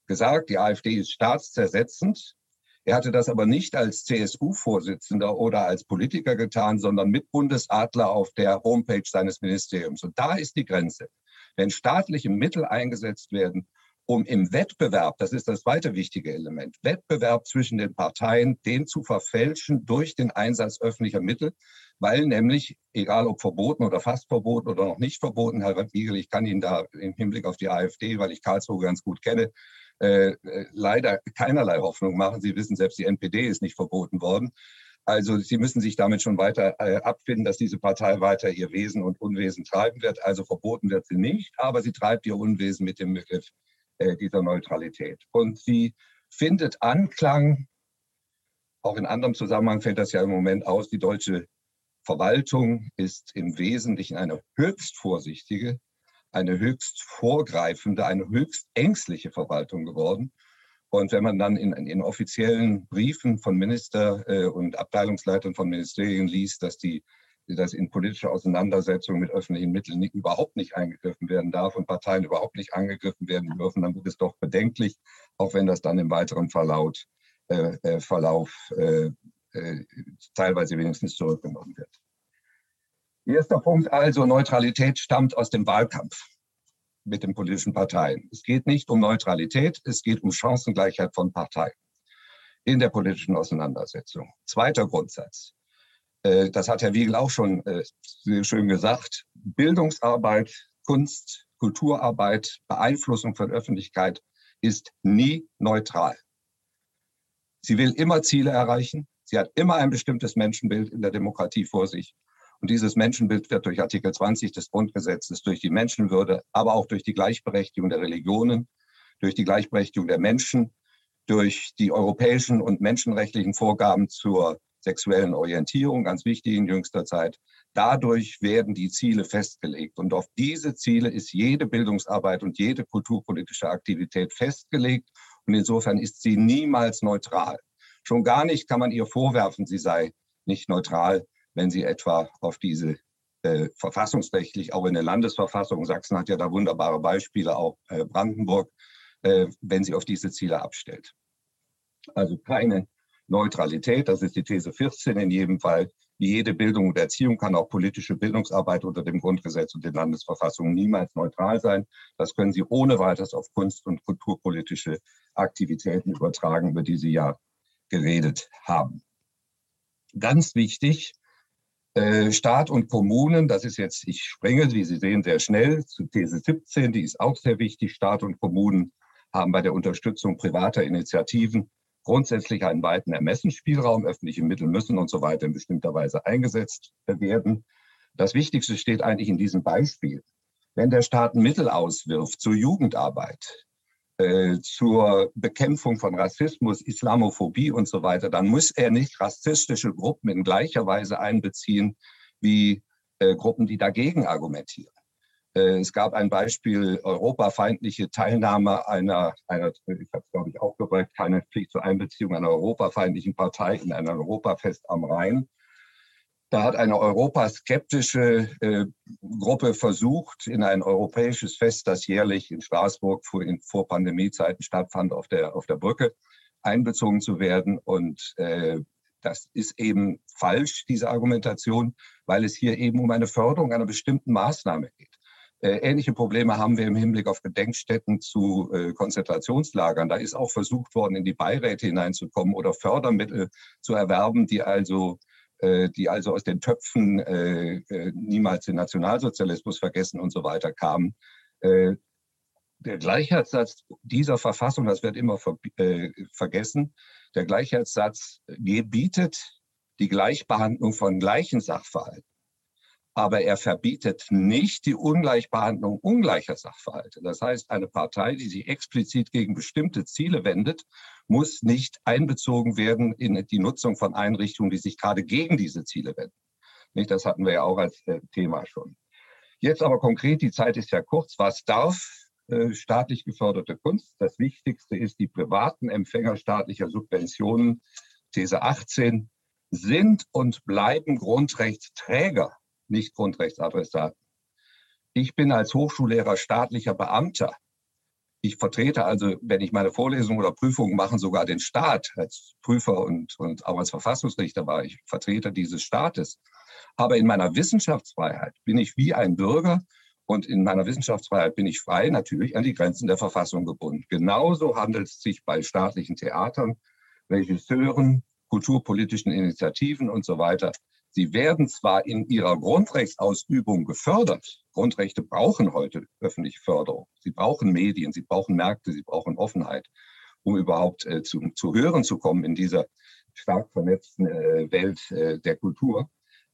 gesagt, die AfD ist staatszersetzend. Er hatte das aber nicht als CSU-Vorsitzender oder als Politiker getan, sondern mit Bundesadler auf der Homepage seines Ministeriums. Und da ist die Grenze. Wenn staatliche Mittel eingesetzt werden, um im Wettbewerb, das ist das zweite wichtige Element, Wettbewerb zwischen den Parteien, den zu verfälschen durch den Einsatz öffentlicher Mittel, weil nämlich, egal ob verboten oder fast verboten oder noch nicht verboten, Herr Wiegel, ich kann Ihnen da im Hinblick auf die AfD, weil ich Karlsruhe ganz gut kenne, äh, äh, leider keinerlei Hoffnung machen. Sie wissen, selbst die NPD ist nicht verboten worden. Also Sie müssen sich damit schon weiter äh, abfinden, dass diese Partei weiter ihr Wesen und Unwesen treiben wird. Also verboten wird sie nicht, aber sie treibt ihr Unwesen mit dem Begriff äh, dieser Neutralität. Und sie findet Anklang, auch in anderem Zusammenhang fällt das ja im Moment aus, die deutsche Verwaltung ist im Wesentlichen eine höchst vorsichtige, eine höchst vorgreifende, eine höchst ängstliche Verwaltung geworden. Und wenn man dann in, in offiziellen Briefen von Minister äh, und Abteilungsleitern von Ministerien liest, dass die dass in politische Auseinandersetzungen mit öffentlichen Mitteln nicht, überhaupt nicht eingegriffen werden darf und Parteien überhaupt nicht angegriffen werden dürfen, dann wird es doch bedenklich, auch wenn das dann im weiteren Verlauf, äh, äh, Verlauf äh, äh, teilweise wenigstens zurückgenommen wird. Erster Punkt also, Neutralität stammt aus dem Wahlkampf mit den politischen Parteien. Es geht nicht um Neutralität, es geht um Chancengleichheit von Parteien in der politischen Auseinandersetzung. Zweiter Grundsatz. Äh, das hat Herr Wiegel auch schon äh, sehr schön gesagt. Bildungsarbeit, Kunst, Kulturarbeit, Beeinflussung von Öffentlichkeit ist nie neutral. Sie will immer Ziele erreichen. Sie hat immer ein bestimmtes Menschenbild in der Demokratie vor sich. Und dieses Menschenbild wird durch Artikel 20 des Grundgesetzes, durch die Menschenwürde, aber auch durch die Gleichberechtigung der Religionen, durch die Gleichberechtigung der Menschen, durch die europäischen und menschenrechtlichen Vorgaben zur sexuellen Orientierung, ganz wichtig in jüngster Zeit. Dadurch werden die Ziele festgelegt. Und auf diese Ziele ist jede Bildungsarbeit und jede kulturpolitische Aktivität festgelegt. Und insofern ist sie niemals neutral. Schon gar nicht kann man ihr vorwerfen, sie sei nicht neutral, wenn sie etwa auf diese äh, verfassungsrechtlich, auch in der Landesverfassung, Sachsen hat ja da wunderbare Beispiele, auch äh, Brandenburg, äh, wenn sie auf diese Ziele abstellt. Also keine Neutralität, das ist die These 14 in jedem Fall. Wie jede Bildung und Erziehung kann auch politische Bildungsarbeit unter dem Grundgesetz und den Landesverfassungen niemals neutral sein. Das können Sie ohne weiteres auf Kunst- und kulturpolitische Aktivitäten übertragen, über die Sie ja geredet haben. Ganz wichtig, äh, Staat und Kommunen, das ist jetzt, ich springe, wie Sie sehen, sehr schnell zu These 17, die ist auch sehr wichtig. Staat und Kommunen haben bei der Unterstützung privater Initiativen grundsätzlich einen weiten Ermessensspielraum. Öffentliche Mittel müssen und so weiter in bestimmter Weise eingesetzt werden. Das Wichtigste steht eigentlich in diesem Beispiel. Wenn der Staat Mittel auswirft zur Jugendarbeit, äh, zur Bekämpfung von Rassismus, Islamophobie und so weiter, dann muss er nicht rassistische Gruppen in gleicher Weise einbeziehen wie äh, Gruppen, die dagegen argumentieren. Äh, es gab ein Beispiel europafeindliche Teilnahme einer, einer ich habe es glaube ich auch gesagt, keine Pflicht zur Einbeziehung einer europafeindlichen Partei in ein Europafest am Rhein. Da hat eine europaskeptische äh, Gruppe versucht, in ein europäisches Fest, das jährlich in Straßburg vor, in, vor Pandemiezeiten stattfand, auf der, auf der Brücke einbezogen zu werden. Und äh, das ist eben falsch, diese Argumentation, weil es hier eben um eine Förderung einer bestimmten Maßnahme geht. Äh, ähnliche Probleme haben wir im Hinblick auf Gedenkstätten zu äh, Konzentrationslagern. Da ist auch versucht worden, in die Beiräte hineinzukommen oder Fördermittel zu erwerben, die also die also aus den Töpfen äh, äh, niemals den Nationalsozialismus vergessen und so weiter kamen. Der Gleichheitssatz dieser Verfassung, das wird immer ver vergessen, der Gleichheitssatz gebietet die Gleichbehandlung von gleichen Sachverhalten aber er verbietet nicht die Ungleichbehandlung ungleicher Sachverhalte. Das heißt, eine Partei, die sich explizit gegen bestimmte Ziele wendet, muss nicht einbezogen werden in die Nutzung von Einrichtungen, die sich gerade gegen diese Ziele wenden. Nicht, das hatten wir ja auch als äh, Thema schon. Jetzt aber konkret, die Zeit ist ja kurz. Was darf äh, staatlich geförderte Kunst? Das Wichtigste ist, die privaten Empfänger staatlicher Subventionen These 18, sind und bleiben Grundrechtsträger, nicht Grundrechtsadressaten. Ich bin als Hochschullehrer staatlicher Beamter. Ich vertrete also, wenn ich meine Vorlesungen oder Prüfungen mache, sogar den Staat als Prüfer und, und auch als Verfassungsrichter war ich Vertreter dieses Staates. Aber in meiner Wissenschaftsfreiheit bin ich wie ein Bürger und in meiner Wissenschaftsfreiheit bin ich frei, natürlich an die Grenzen der Verfassung gebunden. Genauso handelt es sich bei staatlichen Theatern, Regisseuren, kulturpolitischen Initiativen und so weiter. Sie werden zwar in ihrer Grundrechtsausübung gefördert. Grundrechte brauchen heute öffentliche Förderung. Sie brauchen Medien, sie brauchen Märkte, sie brauchen Offenheit, um überhaupt äh, zu, zu hören zu kommen in dieser stark vernetzten äh, Welt äh, der Kultur.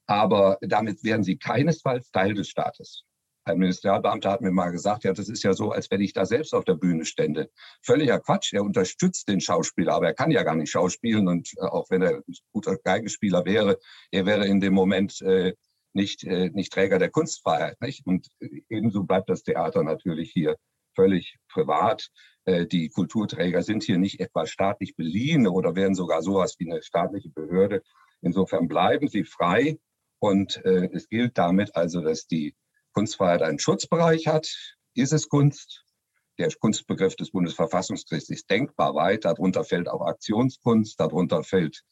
Aber damit werden sie keinesfalls Teil des Staates. Ein Ministerialbeamter hat mir mal gesagt, ja, das ist ja so, als wenn ich da selbst auf der Bühne stände. Völliger Quatsch. Er unterstützt den Schauspieler, aber er kann ja gar nicht schauspielen. Und äh, auch wenn er ein guter Geigespieler wäre, er wäre in dem Moment äh, nicht, äh, nicht Träger der Kunstfreiheit. Nicht? Und ebenso bleibt das Theater natürlich hier völlig privat. Äh, die Kulturträger sind hier nicht etwa staatlich beliehen oder werden sogar sowas wie eine staatliche Behörde. Insofern bleiben sie frei. Und äh, es gilt damit also, dass die Kunstfreiheit einen Schutzbereich hat. Ist es Kunst? Der Kunstbegriff des Bundesverfassungsgerichts ist denkbar weit. Darunter fällt auch Aktionskunst, darunter fällt,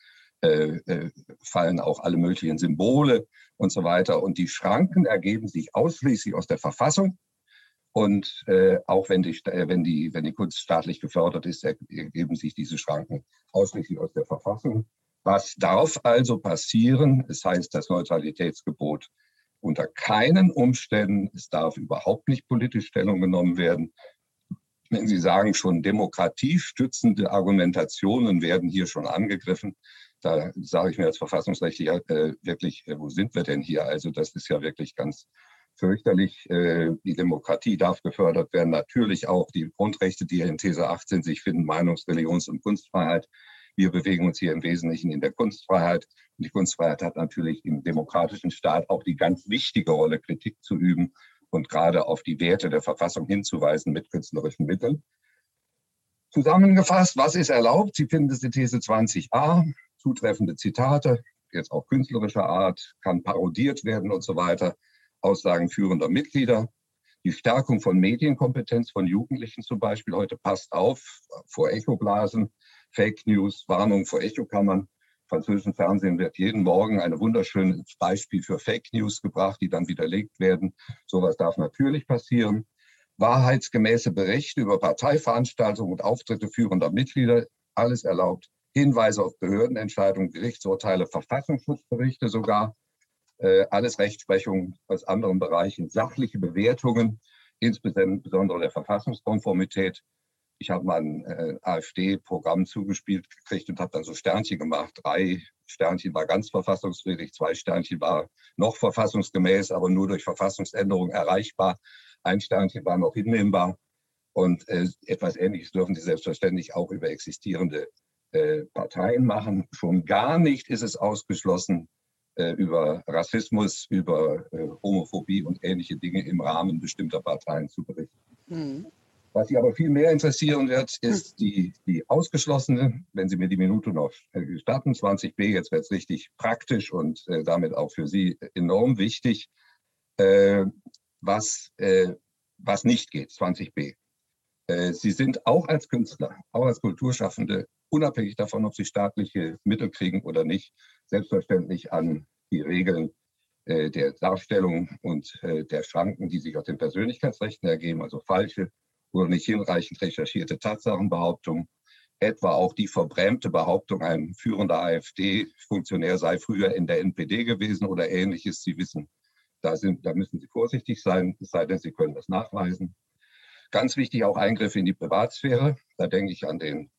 äh, äh, fallen auch alle möglichen Symbole und so weiter. Und die Schranken ergeben sich ausschließlich aus der Verfassung. Und äh, auch wenn die, wenn, die, wenn die Kunst staatlich gefördert ist, ergeben sich diese Schranken ausschließlich aus der Verfassung. Was darf also passieren? Es heißt das Neutralitätsgebot unter keinen Umständen, es darf überhaupt nicht politisch Stellung genommen werden. Wenn Sie sagen, schon demokratiestützende Argumentationen werden hier schon angegriffen, da sage ich mir als Verfassungsrechtler äh, wirklich, äh, wo sind wir denn hier? Also das ist ja wirklich ganz fürchterlich. Äh, die Demokratie darf gefördert werden, natürlich auch die Grundrechte, die in These 18 sich finden, Meinungs-, Religions- und Kunstfreiheit. Wir bewegen uns hier im Wesentlichen in der Kunstfreiheit. Und die Kunstfreiheit hat natürlich im demokratischen Staat auch die ganz wichtige Rolle, Kritik zu üben und gerade auf die Werte der Verfassung hinzuweisen mit künstlerischen Mitteln. Zusammengefasst, was ist erlaubt? Sie finden es in These 20a, zutreffende Zitate, jetzt auch künstlerischer Art, kann parodiert werden und so weiter, Aussagen führender Mitglieder, die Stärkung von Medienkompetenz von Jugendlichen zum Beispiel. Heute passt auf vor Echoblasen, Fake News, Warnung vor Echokammern. Französischen Fernsehen wird jeden Morgen ein wunderschönes Beispiel für Fake News gebracht, die dann widerlegt werden. Sowas darf natürlich passieren. Wahrheitsgemäße Berichte über Parteiveranstaltungen und Auftritte führender Mitglieder, alles erlaubt. Hinweise auf Behördenentscheidungen, Gerichtsurteile, Verfassungsschutzberichte sogar, äh, alles Rechtsprechung aus anderen Bereichen, sachliche Bewertungen, insbesondere der Verfassungskonformität, ich habe mal ein äh, AfD-Programm zugespielt gekriegt und habe dann so Sternchen gemacht. Drei Sternchen war ganz verfassungswidrig, zwei Sternchen war noch verfassungsgemäß, aber nur durch Verfassungsänderung erreichbar. Ein Sternchen war noch hinnehmbar. Und äh, etwas Ähnliches dürfen Sie selbstverständlich auch über existierende äh, Parteien machen. Schon gar nicht ist es ausgeschlossen, äh, über Rassismus, über äh, Homophobie und ähnliche Dinge im Rahmen bestimmter Parteien zu berichten. Mhm. Was Sie aber viel mehr interessieren wird, ist die, die ausgeschlossene, wenn Sie mir die Minute noch gestatten, 20b, jetzt wird es richtig praktisch und äh, damit auch für Sie enorm wichtig, äh, was, äh, was nicht geht, 20b. Äh, Sie sind auch als Künstler, auch als Kulturschaffende, unabhängig davon, ob Sie staatliche Mittel kriegen oder nicht, selbstverständlich an die Regeln äh, der Darstellung und äh, der Schranken, die sich aus den Persönlichkeitsrechten ergeben, also falsche oder nicht hinreichend recherchierte Tatsachenbehauptung, etwa auch die verbrämte Behauptung, ein führender AfD-Funktionär sei früher in der NPD gewesen oder ähnliches. Sie wissen, da, sind, da müssen Sie vorsichtig sein, es sei denn, Sie können das nachweisen. Ganz wichtig auch Eingriffe in die Privatsphäre. Da denke ich an den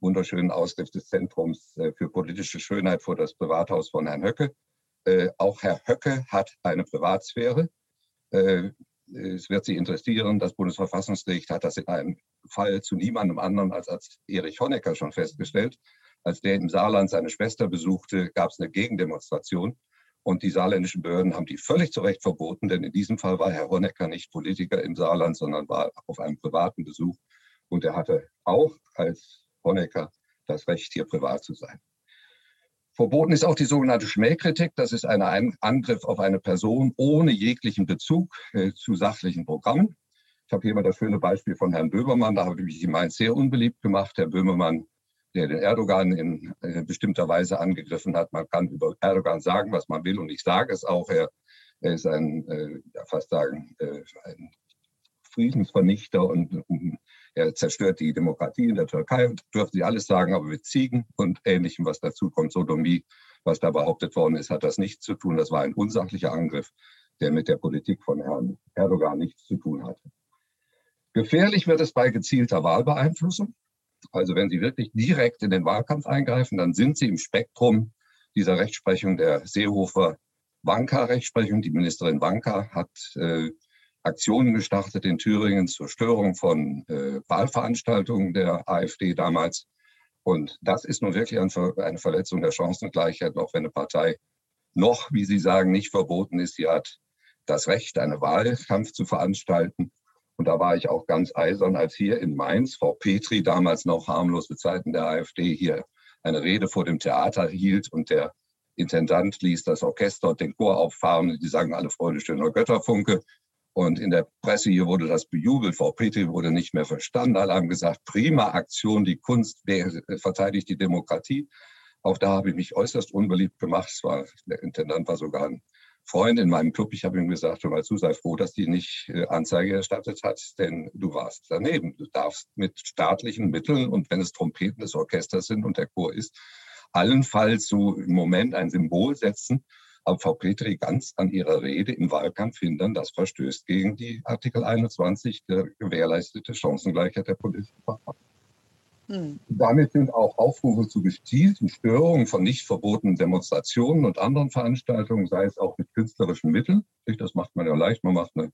wunderschönen Ausgriff des Zentrums äh, für politische Schönheit vor das Privathaus von Herrn Höcke. Äh, auch Herr Höcke hat eine Privatsphäre. Äh, es wird Sie interessieren, das Bundesverfassungsgericht hat das in einem Fall zu niemandem anderen als, als Erich Honecker schon festgestellt. Als der im Saarland seine Schwester besuchte, gab es eine Gegendemonstration. Und die saarländischen Behörden haben die völlig zu Recht verboten, denn in diesem Fall war Herr Honecker nicht Politiker im Saarland, sondern war auf einem privaten Besuch. Und er hatte auch als Honecker das Recht, hier privat zu sein. Verboten ist auch die sogenannte Schmähkritik. Das ist ein Angriff auf eine Person ohne jeglichen Bezug äh, zu sachlichen Programmen. Ich habe hier mal das schöne Beispiel von Herrn Böhmermann. Da habe ich mich gemeint sehr unbeliebt gemacht. Herr Böhmermann, der den Erdogan in äh, bestimmter Weise angegriffen hat. Man kann über Erdogan sagen, was man will. Und ich sage es auch. Er, er ist ein, äh, ja, fast sagen, äh, ein Friedensvernichter und er zerstört die Demokratie in der Türkei, dürfen Sie alles sagen, aber mit Ziegen und Ähnlichem, was dazu kommt, Sodomie, was da behauptet worden ist, hat das nichts zu tun. Das war ein unsachlicher Angriff, der mit der Politik von Herrn Erdogan nichts zu tun hatte. Gefährlich wird es bei gezielter Wahlbeeinflussung. Also wenn Sie wirklich direkt in den Wahlkampf eingreifen, dann sind Sie im Spektrum dieser Rechtsprechung der Seehofer Wanka-Rechtsprechung. Die Ministerin Wanka hat äh, Aktionen gestartet in Thüringen zur Störung von äh, Wahlveranstaltungen der AfD damals. Und das ist nun wirklich eine Verletzung der Chancengleichheit, auch wenn eine Partei noch, wie Sie sagen, nicht verboten ist. Sie hat das Recht, einen Wahlkampf zu veranstalten. Und da war ich auch ganz eisern, als hier in Mainz Frau Petri, damals noch harmlose Zeiten der AfD, hier eine Rede vor dem Theater hielt und der Intendant ließ das Orchester und den Chor auffahren. Die sagen alle Freude schöner Götterfunke. Und in der Presse hier wurde das bejubelt. Frau Petri wurde nicht mehr verstanden. Alle haben gesagt, prima Aktion, die Kunst verteidigt die Demokratie. Auch da habe ich mich äußerst unbeliebt gemacht. War, der Intendant war sogar ein Freund in meinem Club. Ich habe ihm gesagt, hör mal zu, sei froh, dass die nicht äh, Anzeige erstattet hat, denn du warst daneben. Du darfst mit staatlichen Mitteln und wenn es Trompeten des Orchesters sind und der Chor ist, allenfalls so im Moment ein Symbol setzen, aber Frau Petri ganz an ihrer Rede im Wahlkampf hindern, das verstößt gegen die Artikel 21 der gewährleistete Chancengleichheit der politischen Parteien. Hm. Damit sind auch Aufrufe zu gezielten Störungen von nicht verbotenen Demonstrationen und anderen Veranstaltungen, sei es auch mit künstlerischen Mitteln. Das macht man ja leicht. Man macht eine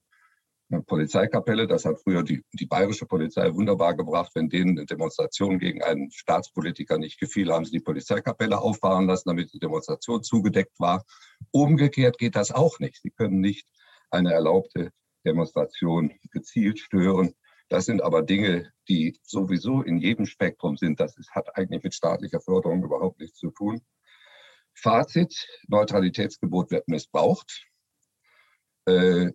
Polizeikapelle. Das hat früher die, die bayerische Polizei wunderbar gebracht. Wenn denen eine Demonstration gegen einen Staatspolitiker nicht gefiel, haben sie die Polizeikapelle auffahren lassen, damit die Demonstration zugedeckt war. Umgekehrt geht das auch nicht. Sie können nicht eine erlaubte Demonstration gezielt stören. Das sind aber Dinge, die sowieso in jedem Spektrum sind. Das ist, hat eigentlich mit staatlicher Förderung überhaupt nichts zu tun. Fazit, Neutralitätsgebot wird missbraucht. Äh,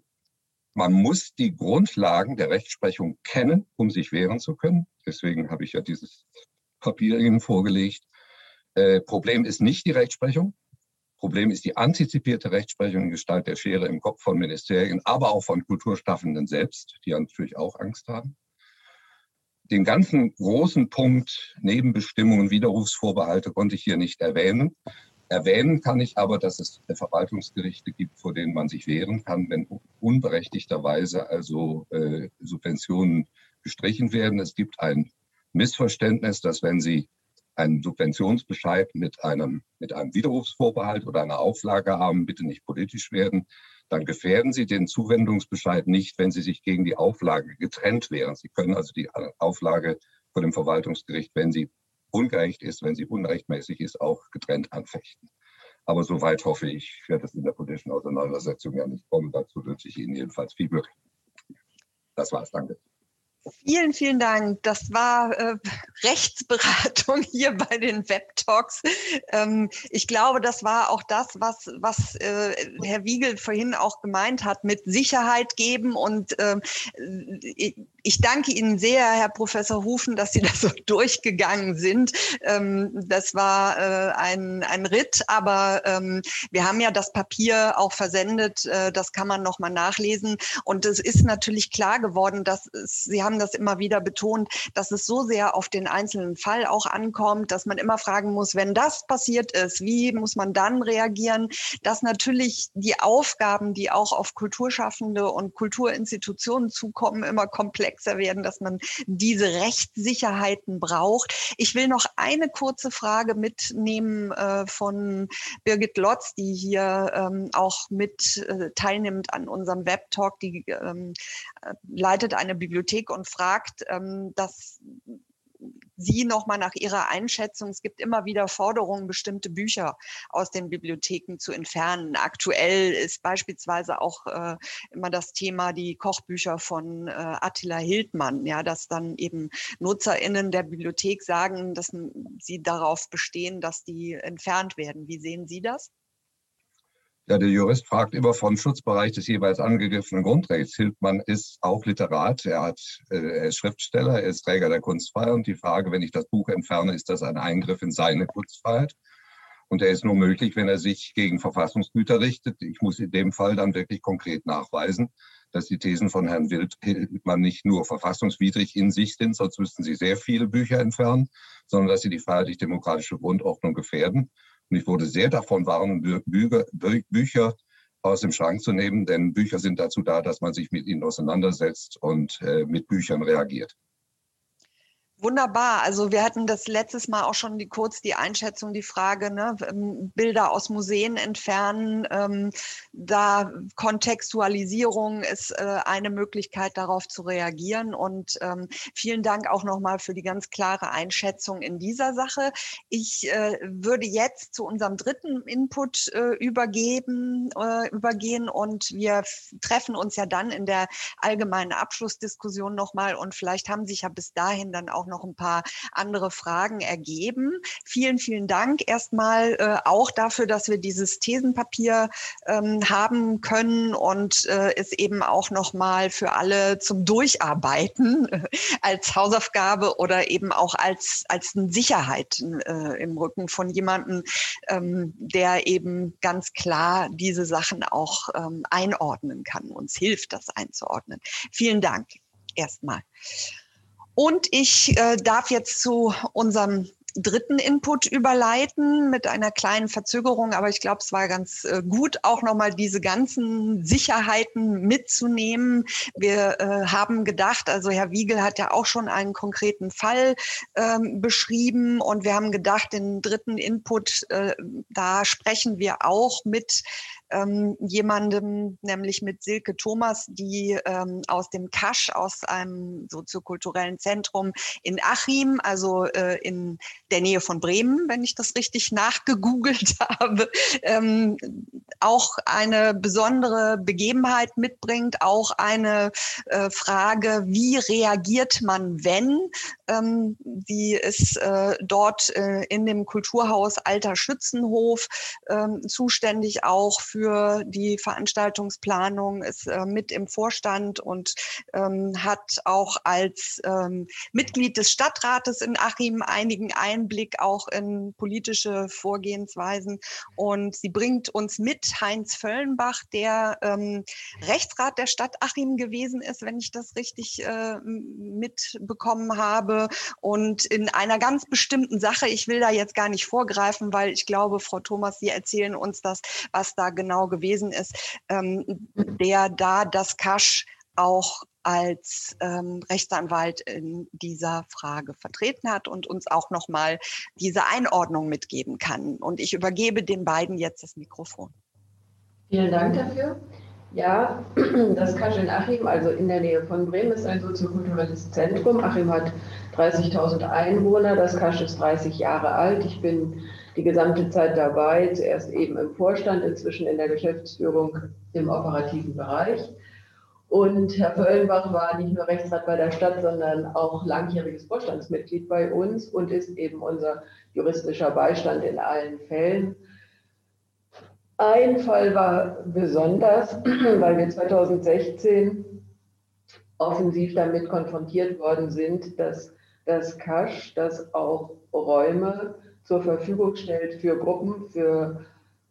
man muss die Grundlagen der Rechtsprechung kennen, um sich wehren zu können. Deswegen habe ich ja dieses Papier Ihnen vorgelegt. Äh, Problem ist nicht die Rechtsprechung. Problem ist die antizipierte Rechtsprechung in Gestalt der Schere im Kopf von Ministerien, aber auch von Kulturstaffenden selbst, die natürlich auch Angst haben. Den ganzen großen Punkt Nebenbestimmungen, Widerrufsvorbehalte konnte ich hier nicht erwähnen. Erwähnen kann ich aber, dass es Verwaltungsgerichte gibt, vor denen man sich wehren kann, wenn unberechtigterweise also äh, Subventionen gestrichen werden. Es gibt ein Missverständnis, dass wenn Sie einen Subventionsbescheid mit einem, mit einem Widerrufsvorbehalt oder einer Auflage haben, bitte nicht politisch werden, dann gefährden Sie den Zuwendungsbescheid nicht, wenn Sie sich gegen die Auflage getrennt wehren. Sie können also die Auflage vor dem Verwaltungsgericht, wenn Sie ungerecht ist, wenn sie unrechtmäßig ist, auch getrennt anfechten. Aber soweit hoffe ich, wird es in der politischen Auseinandersetzung ja nicht kommen. Dazu wünsche ich Ihnen jedenfalls viel Glück. Das war's. Danke. Vielen, vielen Dank. Das war äh, Rechtsberatung hier bei den Web Talks. Ähm, ich glaube, das war auch das, was, was äh, Herr Wiegel vorhin auch gemeint hat, mit Sicherheit geben. Und äh, ich danke Ihnen sehr, Herr Professor Hufen, dass Sie da so durchgegangen sind. Ähm, das war äh, ein, ein Ritt, aber ähm, wir haben ja das Papier auch versendet. Äh, das kann man nochmal nachlesen. Und es ist natürlich klar geworden, dass es, Sie haben das immer wieder betont, dass es so sehr auf den einzelnen Fall auch ankommt, dass man immer fragen muss, wenn das passiert ist, wie muss man dann reagieren? Dass natürlich die Aufgaben, die auch auf Kulturschaffende und Kulturinstitutionen zukommen, immer komplexer werden, dass man diese Rechtssicherheiten braucht. Ich will noch eine kurze Frage mitnehmen äh, von Birgit Lotz, die hier ähm, auch mit äh, teilnimmt an unserem Webtalk. Die ähm, äh, leitet eine Bibliothek und fragt, ähm, dass Sie nochmal nach Ihrer Einschätzung. Es gibt immer wieder Forderungen, bestimmte Bücher aus den Bibliotheken zu entfernen. Aktuell ist beispielsweise auch äh, immer das Thema die Kochbücher von äh, Attila Hildmann, ja, dass dann eben NutzerInnen der Bibliothek sagen, dass sie darauf bestehen, dass die entfernt werden. Wie sehen Sie das? Ja, der Jurist fragt immer vom Schutzbereich des jeweils angegriffenen Grundrechts. Hildmann ist auch Literat, er, hat, äh, er ist Schriftsteller, er ist Träger der Kunstfreiheit. Und die Frage, wenn ich das Buch entferne, ist das ein Eingriff in seine Kunstfreiheit? Und er ist nur möglich, wenn er sich gegen Verfassungsgüter richtet. Ich muss in dem Fall dann wirklich konkret nachweisen, dass die Thesen von Herrn Wildmann nicht nur verfassungswidrig in sich sind, sonst müssten sie sehr viele Bücher entfernen, sondern dass sie die freiheitlich-demokratische Grundordnung gefährden. Und ich wurde sehr davon warnen, Bücher, Bücher aus dem Schrank zu nehmen, denn Bücher sind dazu da, dass man sich mit ihnen auseinandersetzt und äh, mit Büchern reagiert. Wunderbar. Also wir hatten das letztes Mal auch schon die, kurz die Einschätzung, die Frage, ne, ähm, Bilder aus Museen entfernen. Ähm, da Kontextualisierung ist äh, eine Möglichkeit, darauf zu reagieren. Und ähm, vielen Dank auch nochmal für die ganz klare Einschätzung in dieser Sache. Ich äh, würde jetzt zu unserem dritten Input äh, übergeben, äh, übergehen und wir treffen uns ja dann in der allgemeinen Abschlussdiskussion nochmal und vielleicht haben sich ja bis dahin dann auch noch ein paar andere Fragen ergeben. Vielen, vielen Dank erstmal äh, auch dafür, dass wir dieses Thesenpapier ähm, haben können und äh, es eben auch noch mal für alle zum Durcharbeiten äh, als Hausaufgabe oder eben auch als, als eine Sicherheit äh, im Rücken von jemandem, ähm, der eben ganz klar diese Sachen auch ähm, einordnen kann, uns hilft, das einzuordnen. Vielen Dank erstmal. Und ich äh, darf jetzt zu unserem dritten Input überleiten mit einer kleinen Verzögerung, aber ich glaube, es war ganz äh, gut, auch nochmal diese ganzen Sicherheiten mitzunehmen. Wir äh, haben gedacht, also Herr Wiegel hat ja auch schon einen konkreten Fall ähm, beschrieben und wir haben gedacht, den dritten Input, äh, da sprechen wir auch mit ähm, jemandem, nämlich mit Silke Thomas, die ähm, aus dem Kasch, aus einem soziokulturellen Zentrum in Achim, also äh, in der Nähe von Bremen, wenn ich das richtig nachgegoogelt habe, ähm, auch eine besondere Begebenheit mitbringt, auch eine äh, Frage, wie reagiert man, wenn ähm, sie ist äh, dort äh, in dem Kulturhaus Alter Schützenhof ähm, zuständig auch für für die Veranstaltungsplanung, ist äh, mit im Vorstand und ähm, hat auch als ähm, Mitglied des Stadtrates in Achim einigen Einblick auch in politische Vorgehensweisen. Und sie bringt uns mit Heinz Völlenbach, der ähm, Rechtsrat der Stadt Achim gewesen ist, wenn ich das richtig äh, mitbekommen habe. Und in einer ganz bestimmten Sache, ich will da jetzt gar nicht vorgreifen, weil ich glaube, Frau Thomas, Sie erzählen uns das, was da genau genau gewesen ist, ähm, der da das Kasch auch als ähm, Rechtsanwalt in dieser Frage vertreten hat und uns auch nochmal diese Einordnung mitgeben kann. Und ich übergebe den beiden jetzt das Mikrofon. Vielen Dank dafür. Ja, das Kasch in Achim, also in der Nähe von Bremen, ist ein soziokulturelles Zentrum. Achim hat 30.000 Einwohner, das Kasch ist 30 Jahre alt. Ich bin die gesamte Zeit dabei, zuerst eben im Vorstand, inzwischen in der Geschäftsführung im operativen Bereich. Und Herr Völlenbach war nicht nur Rechtsrat bei der Stadt, sondern auch langjähriges Vorstandsmitglied bei uns und ist eben unser juristischer Beistand in allen Fällen. Ein Fall war besonders, weil wir 2016 offensiv damit konfrontiert worden sind, dass das Cash, das auch Räume zur Verfügung stellt für Gruppen, für,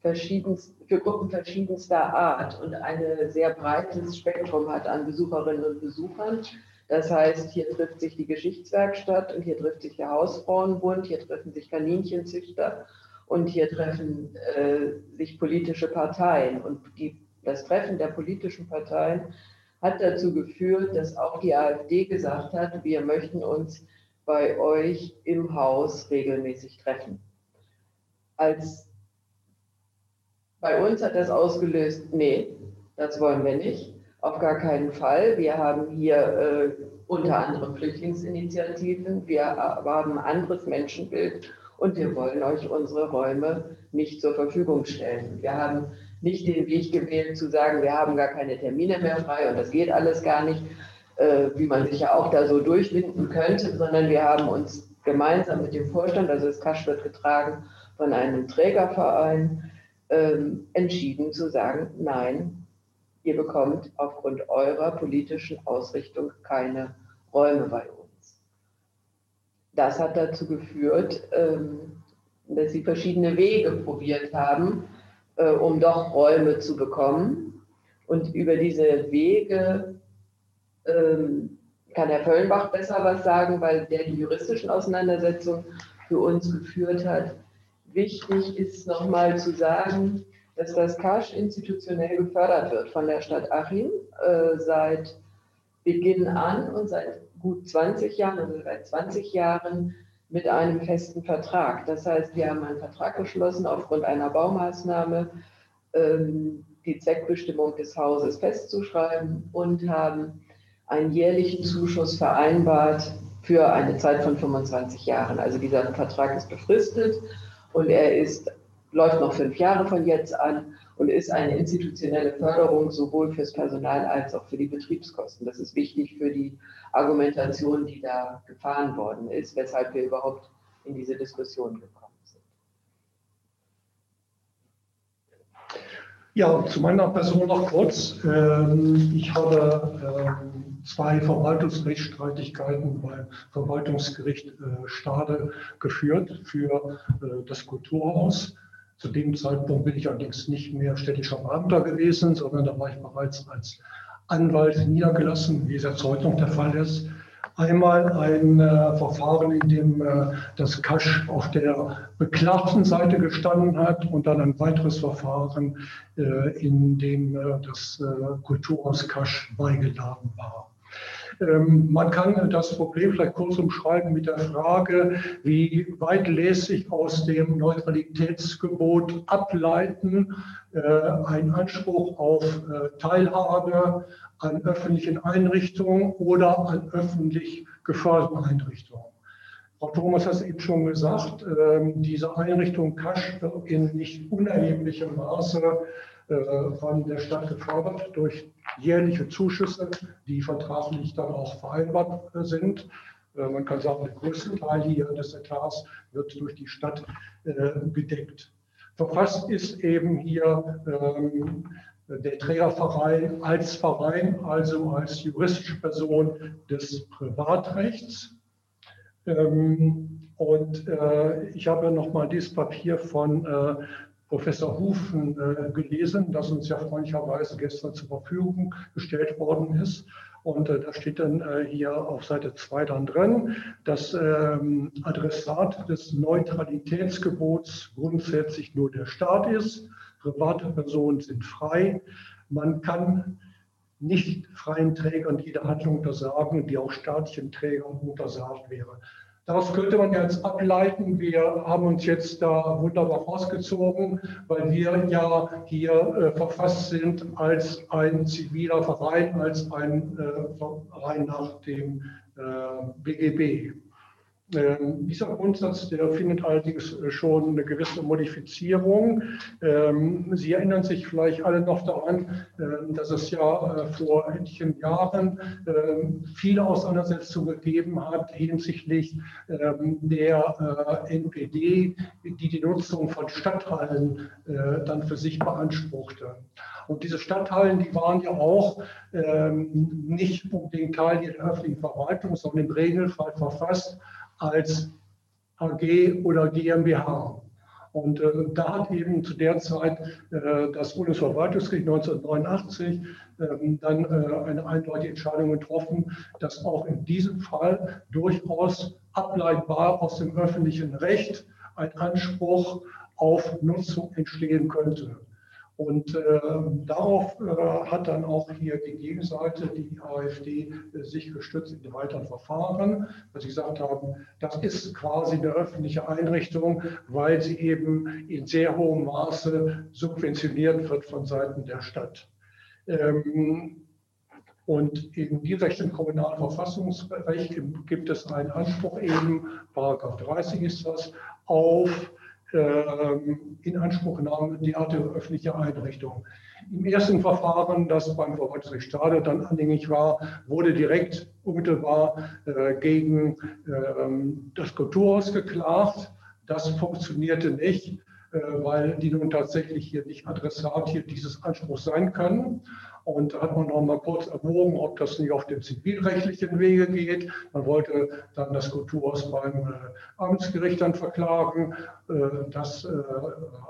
verschiedenst, für Gruppen verschiedenster Art und ein sehr breites Spektrum hat an Besucherinnen und Besuchern. Das heißt, hier trifft sich die Geschichtswerkstatt und hier trifft sich der Hausfrauenbund, hier treffen sich Kaninchenzüchter und hier treffen äh, sich politische Parteien. Und die, das Treffen der politischen Parteien hat dazu geführt, dass auch die AfD gesagt hat, wir möchten uns bei euch im Haus regelmäßig treffen. Als bei uns hat das ausgelöst, nee, das wollen wir nicht. Auf gar keinen Fall. Wir haben hier äh, unter anderem Flüchtlingsinitiativen, wir haben ein anderes Menschenbild und wir wollen euch unsere Räume nicht zur Verfügung stellen. Wir haben nicht den Weg gewählt zu sagen, wir haben gar keine Termine mehr frei und das geht alles gar nicht, äh, wie man sich ja auch da so durchwinden könnte, sondern wir haben uns gemeinsam mit dem Vorstand, also das Kasch wird getragen von einem Trägerverein, ähm, entschieden zu sagen, nein, ihr bekommt aufgrund eurer politischen Ausrichtung keine Räume bei uns. Das hat dazu geführt, ähm, dass sie verschiedene Wege probiert haben, äh, um doch Räume zu bekommen. Und über diese Wege ähm, kann Herr Völlenbach besser was sagen, weil der die juristischen Auseinandersetzungen für uns geführt hat. Wichtig ist nochmal zu sagen, dass das Kasch institutionell gefördert wird von der Stadt Achim äh, seit Beginn an und seit gut 20 Jahren, also seit 20 Jahren mit einem festen Vertrag. Das heißt, wir haben einen Vertrag geschlossen aufgrund einer Baumaßnahme, ähm, die Zweckbestimmung des Hauses festzuschreiben und haben einen jährlichen Zuschuss vereinbart für eine Zeit von 25 Jahren. Also dieser Vertrag ist befristet und er ist, läuft noch fünf Jahre von jetzt an und ist eine institutionelle Förderung sowohl fürs Personal als auch für die Betriebskosten. Das ist wichtig für die Argumentation, die da gefahren worden ist, weshalb wir überhaupt in diese Diskussion gekommen sind. Ja, zu meiner Person noch kurz. Ähm, ich habe ähm, zwei Verwaltungsrechtsstreitigkeiten beim Verwaltungsgericht äh, Stade geführt für äh, das Kulturhaus. Zu dem Zeitpunkt bin ich allerdings nicht mehr städtischer Beamter gewesen, sondern da war ich bereits als Anwalt niedergelassen, wie es jetzt heute noch der Fall ist. Einmal ein äh, Verfahren, in dem äh, das Kasch auf der beklagten Seite gestanden hat und dann ein weiteres Verfahren, äh, in dem äh, das äh, Kulturhaus Kasch beigeladen war. Ähm, man kann das Problem vielleicht kurz umschreiben mit der Frage, wie weit lässt sich aus dem Neutralitätsgebot ableiten äh, ein Anspruch auf äh, Teilhabe an öffentlichen Einrichtungen oder an öffentlich geförderten Einrichtungen. Frau Thomas hat es eben schon gesagt, ähm, diese Einrichtung Kasch wird in nicht unerheblichem Maße äh, von der Stadt gefördert durch jährliche Zuschüsse, die vertraglich dann auch vereinbart äh, sind. Äh, man kann sagen, der größte Teil hier des Etats wird durch die Stadt gedeckt. Verfasst ist eben hier ähm, der Trägerverein als Verein, also als juristische Person des Privatrechts. Ähm, und ich habe noch mal dieses Papier von Professor Hufen äh, gelesen, das uns ja freundlicherweise gestern zur Verfügung gestellt worden ist. Und äh, da steht dann äh, hier auf Seite 2 dann drin, dass ähm, Adressat des Neutralitätsgebots grundsätzlich nur der Staat ist. Private Personen sind frei. Man kann nicht freien Trägern jede Handlung untersagen, die auch staatlichen Trägern untersagt wäre. Daraus könnte man jetzt ableiten, wir haben uns jetzt da wunderbar rausgezogen, weil wir ja hier äh, verfasst sind als ein ziviler Verein, als ein äh, Verein nach dem äh, BGB. Ähm, dieser Grundsatz, der findet allerdings äh, schon eine gewisse Modifizierung. Ähm, Sie erinnern sich vielleicht alle noch daran, äh, dass es ja äh, vor etlichen Jahren äh, viele Auseinandersetzungen gegeben hat hinsichtlich ähm, der äh, NPD, die die Nutzung von Stadthallen äh, dann für sich beanspruchte. Und diese Stadthallen, die waren ja auch ähm, nicht unbedingt Teil der öffentlichen Verwaltung, sondern im Regelfall verfasst als AG oder GmbH. Und äh, da hat eben zu der Zeit äh, das Bundesverwaltungsgericht 1989 äh, dann eine eindeutige Entscheidung getroffen, dass auch in diesem Fall durchaus ableitbar aus dem öffentlichen Recht ein Anspruch auf Nutzung entstehen könnte. Und äh, darauf äh, hat dann auch hier die Gegenseite, die AfD, äh, sich gestützt in weiteren Verfahren, weil sie gesagt haben, das ist quasi eine öffentliche Einrichtung, weil sie eben in sehr hohem Maße subventioniert wird von Seiten der Stadt. Ähm, Und im direkten Kommunalverfassungsrecht gibt es einen Anspruch eben, Paragraph 30 ist das, auf Inanspruchnahme derartiger öffentlicher Einrichtungen. Im ersten Verfahren, das beim Verwaltungsgericht Stade dann anhängig war, wurde direkt unmittelbar äh, gegen äh, das Kulturhaus geklagt. Das funktionierte nicht, äh, weil die nun tatsächlich hier nicht Adressat hier dieses Anspruchs sein können. Und da hat man noch mal kurz erwogen, ob das nicht auf dem zivilrechtlichen Wege geht. Man wollte dann das Kulturhaus beim äh, Amtsgericht dann verklagen. Äh, das äh,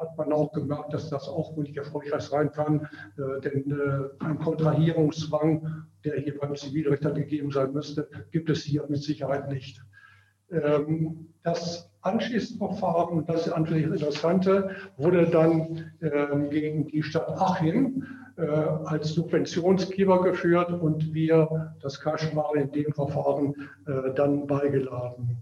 hat man auch gemerkt, dass das auch nicht erfolgreich sein kann, äh, denn äh, ein Kontrahierungszwang, der hier beim Zivilrecht dann gegeben sein müsste, gibt es hier mit Sicherheit nicht. Ähm, das Anschließverfahren, das ist natürlich Interessante, wurde dann ähm, gegen die Stadt Achim als Subventionsgeber geführt und wir, das Kasch, war in dem Verfahren äh, dann beigeladen.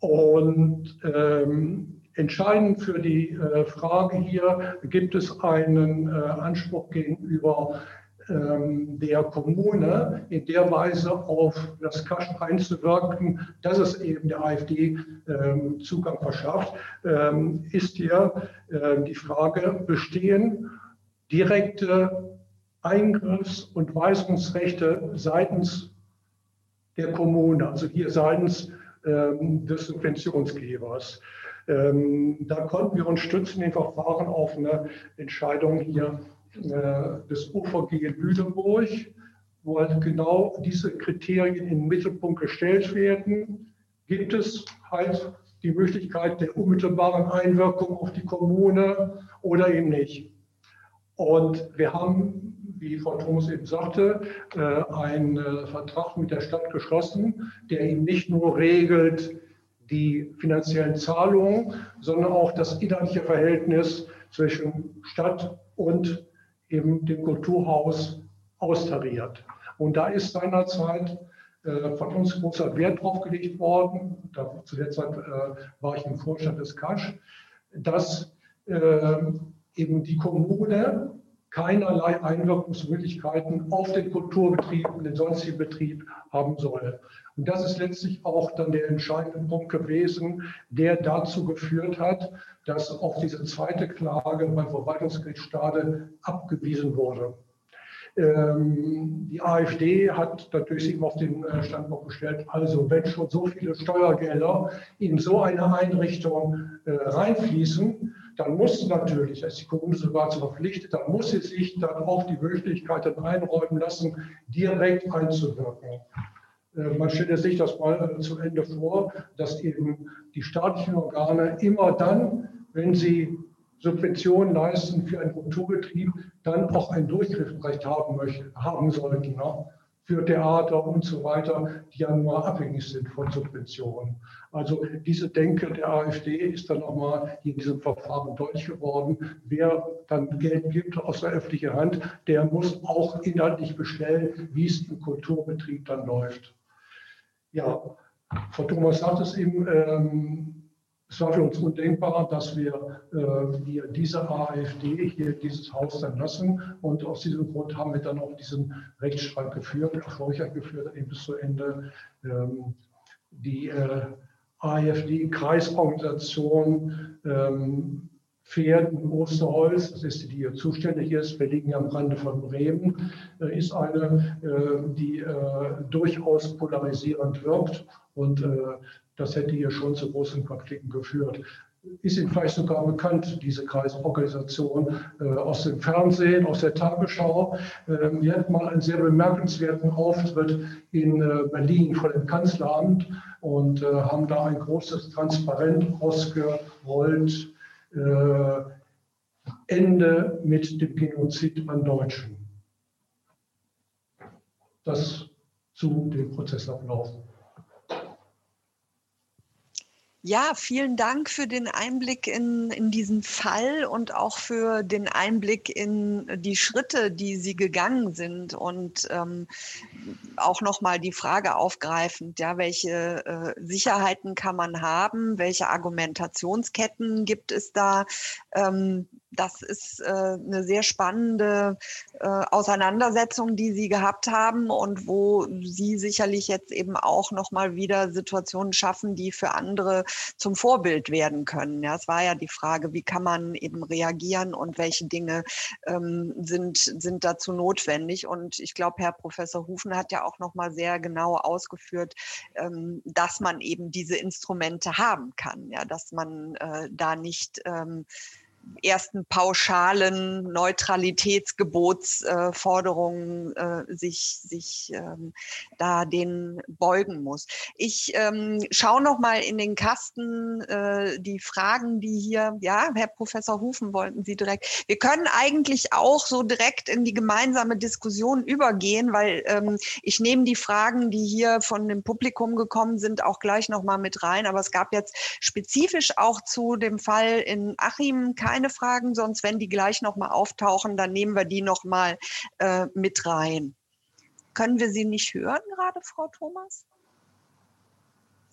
Und ähm, entscheidend für die äh, Frage hier, gibt es einen äh, Anspruch gegenüber ähm, der Kommune in der Weise auf das Kasch einzuwirken, dass es eben der AfD ähm, Zugang verschafft, ähm, ist hier äh, die Frage, bestehen direkte Eingriffs- und Weisungsrechte seitens der Kommune, also hier seitens ähm, des Subventionsgebers. Ähm, da konnten wir uns stützen in Verfahren auf eine Entscheidung hier äh, des UVG in Lüneburg, wo halt genau diese Kriterien in den Mittelpunkt gestellt werden. Gibt es halt die Möglichkeit der unmittelbaren Einwirkung auf die Kommune oder eben nicht? Und wir haben, wie Frau Thomas eben sagte, äh, einen äh, Vertrag mit der Stadt geschlossen, der eben nicht nur regelt die finanziellen Zahlungen, sondern auch das inhaltliche Verhältnis zwischen Stadt und eben dem Kulturhaus austariert. Und da ist seinerzeit äh, von uns großer Wert drauf gelegt worden, da, zu der Zeit war ich im Vorstand des Kasch, dass eben die Kommune keinerlei Einwirkungsmöglichkeiten auf den Kulturbetrieb und den sonstigen Betrieb haben soll. Und das ist letztlich auch dann der entscheidende Punkt gewesen, der dazu geführt hat, dass auch diese zweite Klage beim Verwaltungsgericht Stade abgewiesen wurde. Ähm, die AfD hat natürlich sich auf den äh, Standpunkt gestellt, also wenn schon so viele Steuergelder in so eine Einrichtung äh, reinfließen, dann muss natürlich, ist die Kommune sogar zu verpflichtet, dann muss sie sich dann auch die Möglichkeit dann einräumen lassen, direkt einzuwirken. Äh, man stellt sich das mal zu Ende vor, dass eben die staatlichen Organe immer dann, wenn sie Subventionen leisten für einen Kulturbetrieb, dann auch ein Durchgriffsrecht haben, möchten, haben sollten. Ne? Für Theater und so weiter, die ja nur abhängig sind von Subventionen. Also diese Denke der AfD ist dann nochmal in diesem Verfahren deutlich geworden. Wer dann Geld gibt aus der öffentlichen Hand, der muss auch inhaltlich bestellen, wie es im Kulturbetrieb dann läuft. Ja, Frau Thomas sagt es eben, ähm, es war für uns undenkbar, dass wir, äh, wir diese AfD hier dieses Haus dann lassen. Und aus diesem Grund haben wir dann auch diesen Rechtsstreit geführt, erfolgreich geführt, eben bis zu Ende. Ähm, die äh, AfD-Kreisorganisation ähm, Pferden Osterholz, das ist die, die hier zuständig ist, wir liegen am Rande von Bremen, äh, ist eine, äh, die äh, durchaus polarisierend wirkt und äh, das hätte hier schon zu großen Konflikten geführt. Ist Ihnen vielleicht sogar bekannt, diese Kreisorganisation äh, aus dem Fernsehen, aus der Tagesschau. Ähm, wir hatten mal einen sehr bemerkenswerten Auftritt in äh, Berlin vor dem Kanzleramt und äh, haben da ein großes Transparent ausgerollt. Äh, Ende mit dem Genozid an Deutschen. Das zu dem Prozessablauf. Ja, vielen Dank für den Einblick in, in diesen Fall und auch für den Einblick in die Schritte, die Sie gegangen sind und ähm, auch nochmal die Frage aufgreifend, ja, welche äh, Sicherheiten kann man haben, welche Argumentationsketten gibt es da, ähm, das ist äh, eine sehr spannende äh, Auseinandersetzung, die Sie gehabt haben und wo Sie sicherlich jetzt eben auch nochmal wieder Situationen schaffen, die für andere zum Vorbild werden können. Ja, es war ja die Frage, wie kann man eben reagieren und welche Dinge ähm, sind, sind dazu notwendig. Und ich glaube, Herr Professor Hufen hat ja auch nochmal sehr genau ausgeführt, ähm, dass man eben diese Instrumente haben kann, ja, dass man äh, da nicht ähm, ersten pauschalen Neutralitätsgebotsforderungen äh, äh, sich, sich ähm, da den beugen muss. Ich ähm, schaue noch mal in den Kasten äh, die Fragen, die hier, ja, Herr Professor Hufen wollten Sie direkt. Wir können eigentlich auch so direkt in die gemeinsame Diskussion übergehen, weil ähm, ich nehme die Fragen, die hier von dem Publikum gekommen sind, auch gleich noch mal mit rein. Aber es gab jetzt spezifisch auch zu dem Fall in Achim keine keine Fragen, sonst wenn die gleich nochmal auftauchen, dann nehmen wir die nochmal äh, mit rein. Können wir Sie nicht hören gerade, Frau Thomas?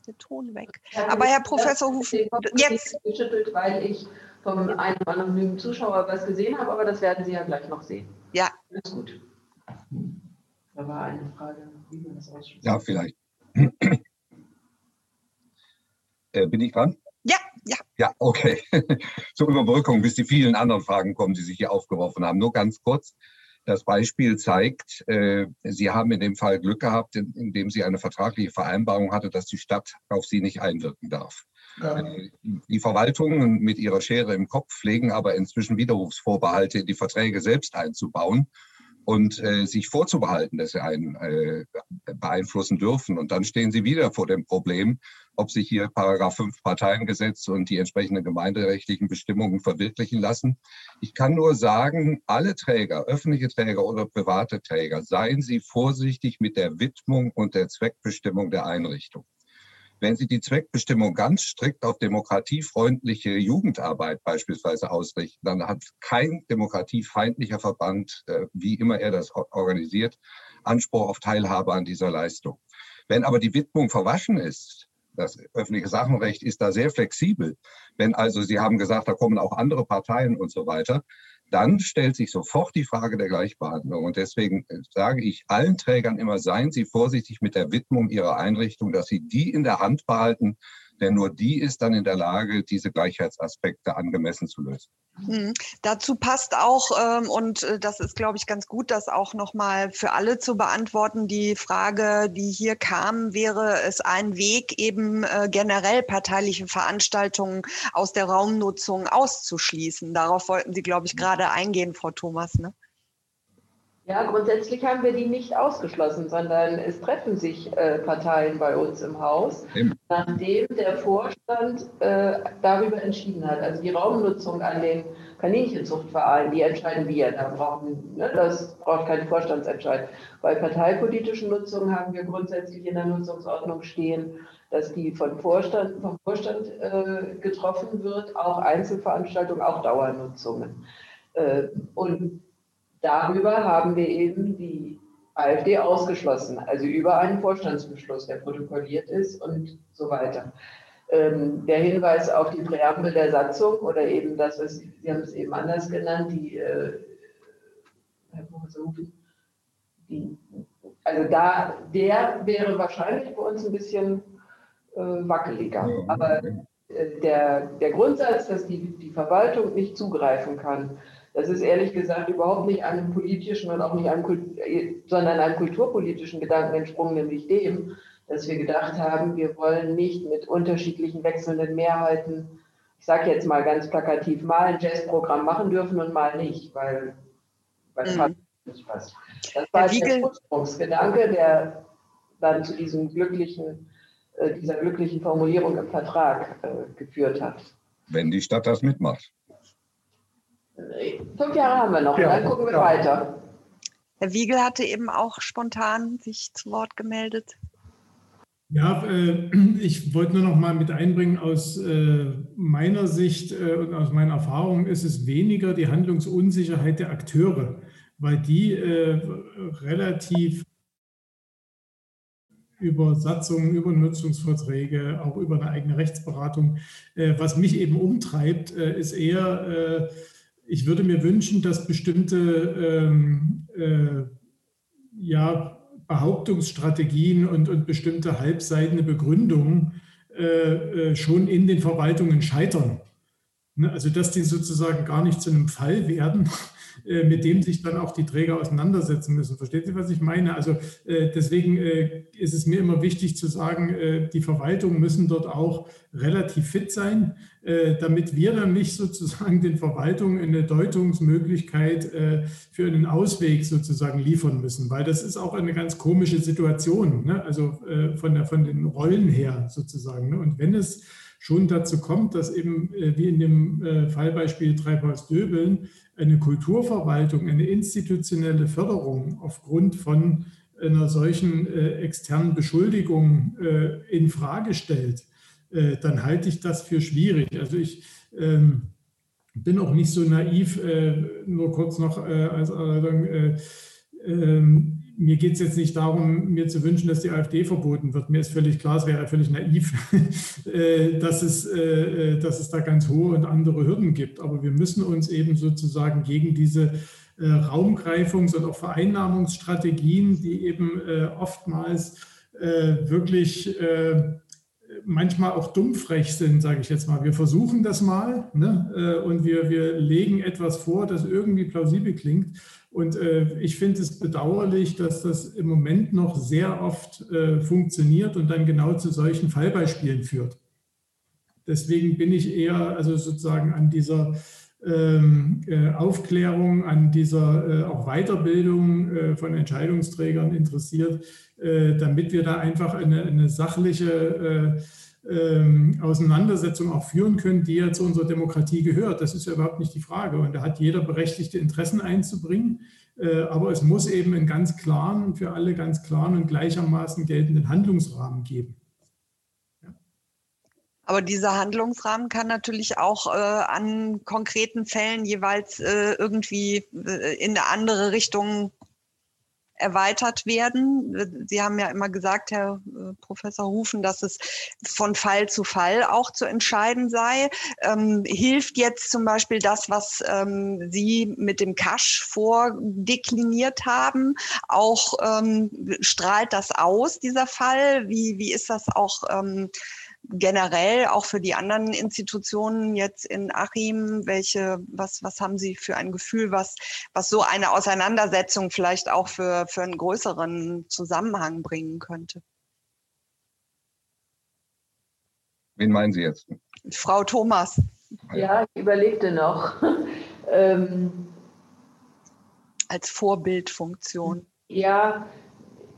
Der Ton weg. Aber Herr Professor Hufen, jetzt. Geschüttelt, weil ich vom einen anonymen Zuschauer was gesehen habe, aber das werden Sie ja gleich noch sehen. Ja. Alles gut. Da war eine Frage, wie man das ausspricht. Ja, vielleicht. äh, bin ich dran? Ja, ja. Okay. Zur Überbrückung, bis die vielen anderen Fragen kommen, die sich hier aufgeworfen haben. Nur ganz kurz. Das Beispiel zeigt, äh, Sie haben in dem Fall Glück gehabt, in, indem Sie eine vertragliche Vereinbarung hatte, dass die Stadt auf Sie nicht einwirken darf. Ja. Äh, die Verwaltungen mit ihrer Schere im Kopf pflegen aber inzwischen Widerrufsvorbehalte in die Verträge selbst einzubauen und äh, sich vorzubehalten, dass sie einen äh, beeinflussen dürfen. Und dann stehen sie wieder vor dem Problem, ob sich hier Paragraph 5 Parteiengesetz und die entsprechenden gemeinderechtlichen Bestimmungen verwirklichen lassen. Ich kann nur sagen, alle Träger, öffentliche Träger oder private Träger, seien Sie vorsichtig mit der Widmung und der Zweckbestimmung der Einrichtung. Wenn Sie die Zweckbestimmung ganz strikt auf demokratiefreundliche Jugendarbeit beispielsweise ausrichten, dann hat kein demokratiefeindlicher Verband, äh, wie immer er das organisiert, Anspruch auf Teilhabe an dieser Leistung. Wenn aber die Widmung verwaschen ist, das öffentliche Sachenrecht ist da sehr flexibel. Wenn also Sie haben gesagt, da kommen auch andere Parteien und so weiter, dann stellt sich sofort die Frage der Gleichbehandlung. Und deswegen äh, sage ich allen Trägern immer, seien Sie vorsichtig mit der Widmung Ihrer Einrichtung, dass Sie die in der Hand behalten, denn nur die ist dann in der Lage, diese Gleichheitsaspekte angemessen zu lösen. Mhm. Dazu passt auch, ähm, und äh, das ist, glaube ich, ganz gut, das auch nochmal für alle zu beantworten. Die Frage, die hier kam, wäre es ein Weg, eben äh, generell parteiliche Veranstaltungen aus der Raumnutzung auszuschließen. Darauf wollten Sie, glaube ich, gerade eingehen, Frau Thomas. Ne? Ja, grundsätzlich haben wir die nicht ausgeschlossen, sondern es treffen sich äh, Parteien bei uns im Haus, Eben. nachdem der Vorstand äh, darüber entschieden hat. Also die Raumnutzung an den Kaninchenzuchtvereinen, die entscheiden wir. Da brauchen, ne, das braucht kein Vorstandsentscheid. Bei parteipolitischen Nutzungen haben wir grundsätzlich in der Nutzungsordnung stehen, dass die von Vorstand, vom Vorstand äh, getroffen wird, auch Einzelveranstaltungen, auch Dauernutzungen. Äh, und Darüber haben wir eben die AfD ausgeschlossen, also über einen Vorstandsbeschluss, der protokolliert ist und so weiter. Ähm, der Hinweis auf die Präambel der Satzung oder eben das, was Sie, Sie haben es eben anders genannt, die, äh, Herr Professor die, also da, der wäre wahrscheinlich bei uns ein bisschen äh, wackeliger. Aber äh, der, der Grundsatz, dass die, die Verwaltung nicht zugreifen kann, das ist ehrlich gesagt überhaupt nicht einem politischen und auch nicht einem, sondern einem kulturpolitischen Gedanken entsprungen, nämlich dem, dass wir gedacht haben, wir wollen nicht mit unterschiedlichen wechselnden Mehrheiten, ich sage jetzt mal ganz plakativ, mal ein Jazzprogramm machen dürfen und mal nicht, weil, es mhm. nicht passt. Das war der Ursprungsgedanke, der dann zu diesem glücklichen, äh, dieser glücklichen Formulierung im Vertrag äh, geführt hat. Wenn die Stadt das mitmacht. Fünf Jahre haben wir noch, ja, dann gucken wir ja. weiter. Herr Wiegel hatte eben auch spontan sich zu Wort gemeldet. Ja, äh, ich wollte nur noch mal mit einbringen, aus äh, meiner Sicht äh, und aus meiner Erfahrung ist es weniger die Handlungsunsicherheit der Akteure, weil die relativ über Satzungen, über Nutzungsverträge, auch über eine eigene Rechtsberatung. Was mich eben umtreibt, ist eher ich würde mir wünschen, dass bestimmte ähm, äh, ja, Behauptungsstrategien und, und bestimmte halbseitene Begründungen äh, äh, schon in den Verwaltungen scheitern. Ne, also dass die sozusagen gar nicht zu einem Fall werden, mit dem sich dann auch die Träger auseinandersetzen müssen. Versteht ihr, was ich meine? Also äh, deswegen äh, ist es mir immer wichtig zu sagen, die Verwaltungen müssen dort auch relativ fit sein, damit wir dann nicht sozusagen den Verwaltungen eine Deutungsmöglichkeit für einen Ausweg sozusagen liefern müssen, weil das ist auch eine ganz komische Situation, ne? also von, der, von den Rollen her sozusagen. Ne? Und wenn es schon dazu kommt, dass eben wie in dem Fallbeispiel Treibhaus-Döbeln eine Kulturverwaltung, eine institutionelle Förderung aufgrund von einer solchen äh, externen Beschuldigung äh, in Frage stellt, äh, dann halte ich das für schwierig. Also ich ähm, bin auch nicht so naiv, äh, nur kurz noch äh, als Erläuterung. Äh, ähm, mir geht es jetzt nicht darum, mir zu wünschen, dass die AfD verboten wird. Mir ist völlig klar, es wäre völlig naiv, äh, dass, es, äh, dass es da ganz hohe und andere Hürden gibt. Aber wir müssen uns eben sozusagen gegen diese äh, Raumgreifungs- und auch Vereinnahmungsstrategien, die eben oftmals wirklich manchmal auch dummfrech sind, sage ich jetzt mal. Wir versuchen das mal ne? und wir, wir legen etwas vor, das irgendwie plausibel klingt. Und äh, ich finde es bedauerlich, dass das im Moment noch sehr oft äh, funktioniert und dann genau zu solchen Fallbeispielen führt. Deswegen bin ich eher also sozusagen an dieser ähm, äh, Aufklärung, an dieser äh, auch Weiterbildung äh, von Entscheidungsträgern interessiert, äh, damit wir da einfach eine, eine sachliche ähm, Auseinandersetzung auch führen können, die ja zu unserer Demokratie gehört. Das ist ja überhaupt nicht die Frage. Und da hat jeder berechtigte Interessen einzubringen. Äh, aber es muss eben einen ganz klaren, für alle ganz klaren und gleichermaßen geltenden Handlungsrahmen geben. Aber dieser Handlungsrahmen kann natürlich auch äh, an konkreten Fällen jeweils äh, irgendwie äh, in eine andere Richtung erweitert werden. Sie haben ja immer gesagt, Herr äh, Professor Hufen, dass es von Fall zu Fall auch zu entscheiden sei. Ähm, hilft jetzt zum Beispiel das, was ähm, Sie mit dem Cash vordekliniert haben, auch ähm, strahlt das aus, dieser Fall? Wie, wie ist das auch? Generell auch für die anderen Institutionen jetzt in Achim, welche, was, was haben Sie für ein Gefühl, was, was so eine Auseinandersetzung vielleicht auch für, für einen größeren Zusammenhang bringen könnte? Wen meinen Sie jetzt? Frau Thomas. Ja, ich überlegte noch. ähm, Als Vorbildfunktion. Ja,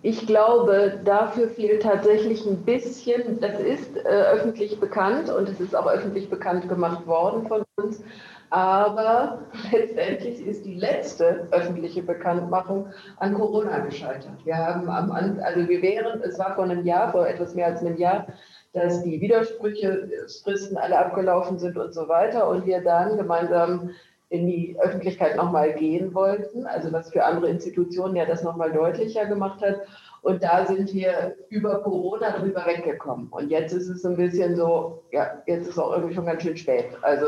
ich glaube, dafür fehlt tatsächlich ein bisschen, das ist äh, öffentlich bekannt und es ist auch öffentlich bekannt gemacht worden von uns, aber letztendlich ist die letzte öffentliche Bekanntmachung an Corona gescheitert. Wir haben am also wir wären, es war vor einem Jahr, vor etwas mehr als einem Jahr, dass die Widersprüche, Fristen alle abgelaufen sind und so weiter und wir dann gemeinsam in die Öffentlichkeit nochmal gehen wollten, also was für andere Institutionen ja das nochmal deutlicher gemacht hat. Und da sind wir über Corona drüber weggekommen. Und jetzt ist es ein bisschen so, ja, jetzt ist auch irgendwie schon ganz schön spät. Also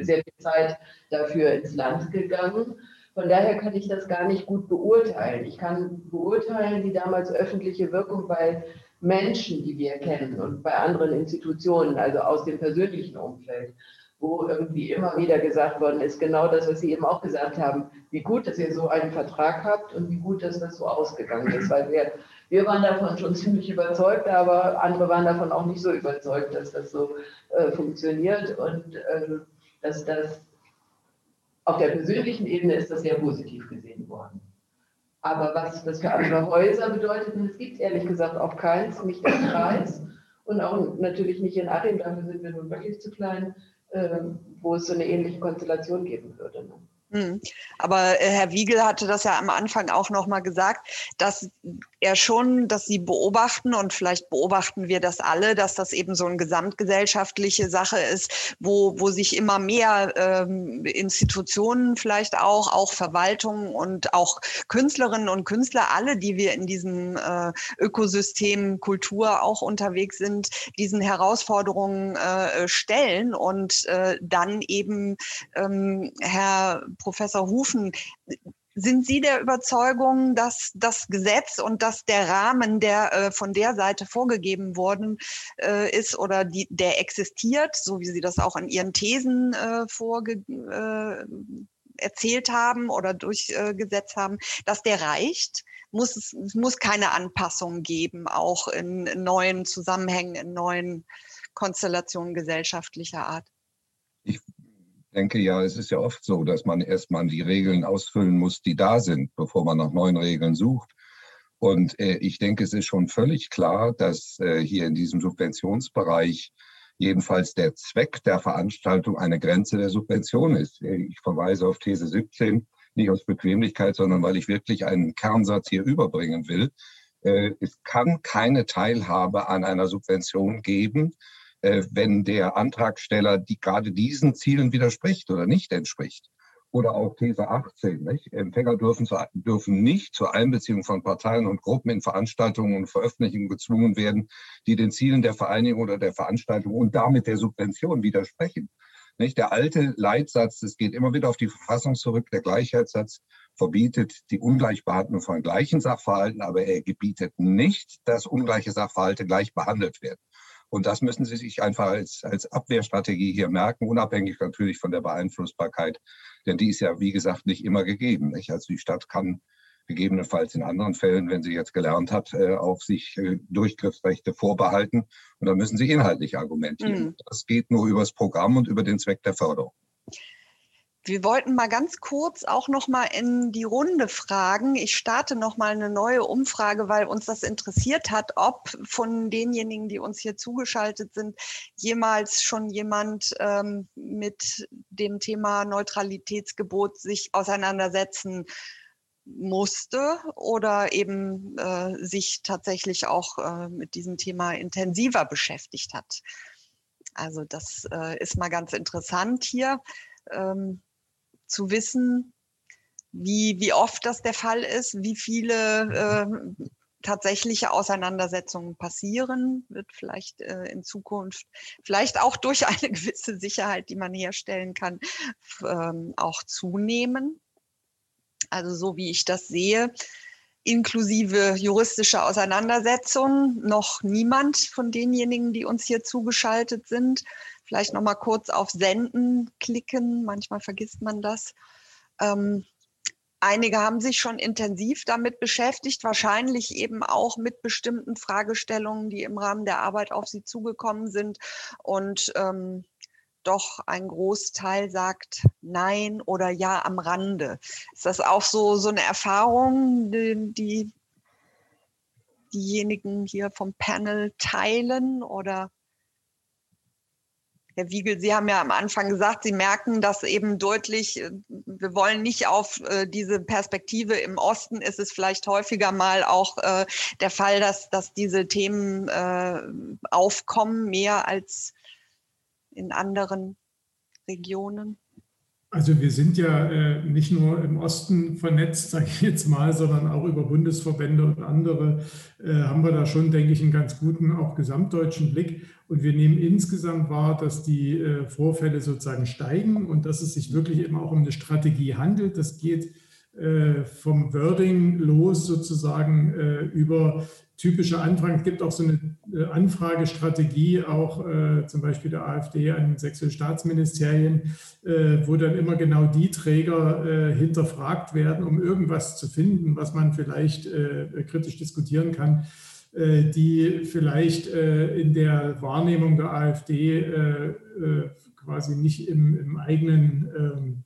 sehr viel Zeit dafür ins Land gegangen. Von daher kann ich das gar nicht gut beurteilen. Ich kann beurteilen die damals öffentliche Wirkung bei Menschen, die wir kennen und bei anderen Institutionen, also aus dem persönlichen Umfeld wo irgendwie immer wieder gesagt worden ist, genau das, was Sie eben auch gesagt haben, wie gut, dass ihr so einen Vertrag habt und wie gut, dass das so ausgegangen ist. Weil wir, wir waren davon schon ziemlich überzeugt, aber andere waren davon auch nicht so überzeugt, dass das so äh, funktioniert und äh, dass das auf der persönlichen Ebene ist das sehr positiv gesehen worden. Aber was das für andere Häuser bedeutet, und es gibt ehrlich gesagt auch keins, nicht im Kreis und auch natürlich nicht in Achim, dafür sind wir nun wirklich zu klein, wo es so eine ähnliche Konstellation geben würde. Ne? Hm. Aber äh, Herr Wiegel hatte das ja am Anfang auch noch mal gesagt, dass er schon, dass Sie beobachten und vielleicht beobachten wir das alle, dass das eben so eine gesamtgesellschaftliche Sache ist, wo, wo sich immer mehr ähm, Institutionen vielleicht auch, auch Verwaltungen und auch Künstlerinnen und Künstler, alle, die wir in diesem äh, Ökosystem Kultur auch unterwegs sind, diesen Herausforderungen äh, stellen und äh, dann eben ähm, Herr Professor Hufen, sind Sie der Überzeugung, dass das Gesetz und dass der Rahmen, der äh, von der Seite vorgegeben worden äh, ist oder die, der existiert, so wie Sie das auch in Ihren Thesen äh, vorge äh, erzählt haben oder durchgesetzt haben, dass der reicht? Muss es, es muss keine Anpassung geben, auch in, in neuen Zusammenhängen, in neuen Konstellationen gesellschaftlicher Art? Ich denke ja, es ist ja oft so, dass man erstmal die Regeln ausfüllen muss, die da sind, bevor man nach neuen Regeln sucht. Und äh, ich denke, es ist schon völlig klar, dass äh, hier in diesem Subventionsbereich jedenfalls der Zweck der Veranstaltung eine Grenze der Subvention ist. Ich verweise auf These 17, nicht aus Bequemlichkeit, sondern weil ich wirklich einen Kernsatz hier überbringen will. Äh, es kann keine Teilhabe an einer Subvention geben, wenn der Antragsteller die, gerade diesen Zielen widerspricht oder nicht entspricht. Oder auch These 18. Nicht? Empfänger dürfen, dürfen nicht zur Einbeziehung von Parteien und Gruppen in Veranstaltungen und Veröffentlichungen gezwungen werden, die den Zielen der Vereinigung oder der Veranstaltung und damit der Subvention widersprechen. Nicht? Der alte Leitsatz, das geht immer wieder auf die Verfassung zurück, der Gleichheitssatz verbietet die Ungleichbehandlung von gleichen Sachverhalten, aber er gebietet nicht, dass ungleiche Sachverhalte gleich behandelt werden. Und das müssen Sie sich einfach als, als Abwehrstrategie hier merken, unabhängig natürlich von der Beeinflussbarkeit. Denn die ist ja, wie gesagt, nicht immer gegeben. Nicht? Also die Stadt kann gegebenenfalls in anderen Fällen, wenn sie jetzt gelernt hat, äh, auch sich äh, Durchgriffsrechte vorbehalten. Und da müssen sie inhaltlich argumentieren. Mhm. Das geht nur über das Programm und über den Zweck der Förderung. Wir wollten mal ganz kurz auch noch mal in die Runde fragen. Ich starte noch mal eine neue Umfrage, weil uns das interessiert hat, ob von denjenigen, die uns hier zugeschaltet sind, jemals schon jemand ähm, mit dem Thema Neutralitätsgebot sich auseinandersetzen musste oder eben äh, sich tatsächlich auch äh, mit diesem Thema intensiver beschäftigt hat. Also das äh, ist mal ganz interessant hier. Ähm, zu wissen, wie, wie oft das der Fall ist, wie viele äh, tatsächliche Auseinandersetzungen passieren, wird vielleicht äh, in Zukunft, vielleicht auch durch eine gewisse Sicherheit, die man herstellen kann, ähm, auch zunehmen. Also so wie ich das sehe, inklusive juristische Auseinandersetzungen, noch niemand von denjenigen, die uns hier zugeschaltet sind. Vielleicht noch mal kurz auf Senden klicken. Manchmal vergisst man das. Ähm, einige haben sich schon intensiv damit beschäftigt, wahrscheinlich eben auch mit bestimmten Fragestellungen, die im Rahmen der Arbeit auf sie zugekommen sind. Und ähm, doch ein Großteil sagt Nein oder Ja am Rande. Ist das auch so, so eine Erfahrung, die, die diejenigen hier vom Panel teilen oder Herr Wiegel, Sie haben ja am Anfang gesagt, Sie merken das eben deutlich. Äh, wir wollen nicht auf äh, diese Perspektive im Osten. Ist es vielleicht häufiger mal auch äh, der Fall, dass, dass diese Themen aufkommen, mehr als in anderen Regionen? Also wir sind ja äh, nicht nur im Osten vernetzt, sage ich jetzt mal, sondern auch über Bundesverbände und andere äh, haben wir da schon, denke ich, einen ganz guten, auch gesamtdeutschen Blick. Und wir nehmen insgesamt wahr, dass die äh, Vorfälle sozusagen steigen und dass es sich wirklich immer auch um eine Strategie handelt. Das geht vom Wording los sozusagen äh, über typische Anfragen. Es gibt auch so eine äh, Anfragestrategie, auch äh, zum Beispiel der AfD an sächsische Staatsministerien, äh, wo dann immer genau die Träger äh, hinterfragt werden, um irgendwas zu finden, was man vielleicht äh, kritisch diskutieren kann, äh, die vielleicht in der Wahrnehmung der AfD quasi nicht im, im eigenen ähm,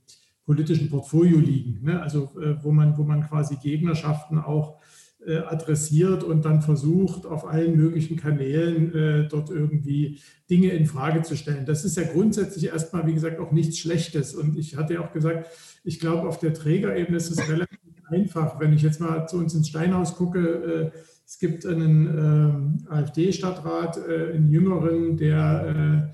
politischen Portfolio liegen. Ne? Also wo, man, wo man quasi Gegnerschaften auch äh, adressiert und dann versucht, auf allen möglichen Kanälen äh, dort irgendwie Dinge in Frage zu stellen. Das ist ja grundsätzlich erstmal, wie gesagt, auch nichts Schlechtes. Und ich hatte ja auch gesagt, ich glaube, auf der Trägerebene ist es relativ einfach. Wenn ich jetzt mal zu uns ins Steinhaus gucke, äh, es gibt einen äh, AfD-Stadtrat, äh, einen Jüngeren, der äh, äh,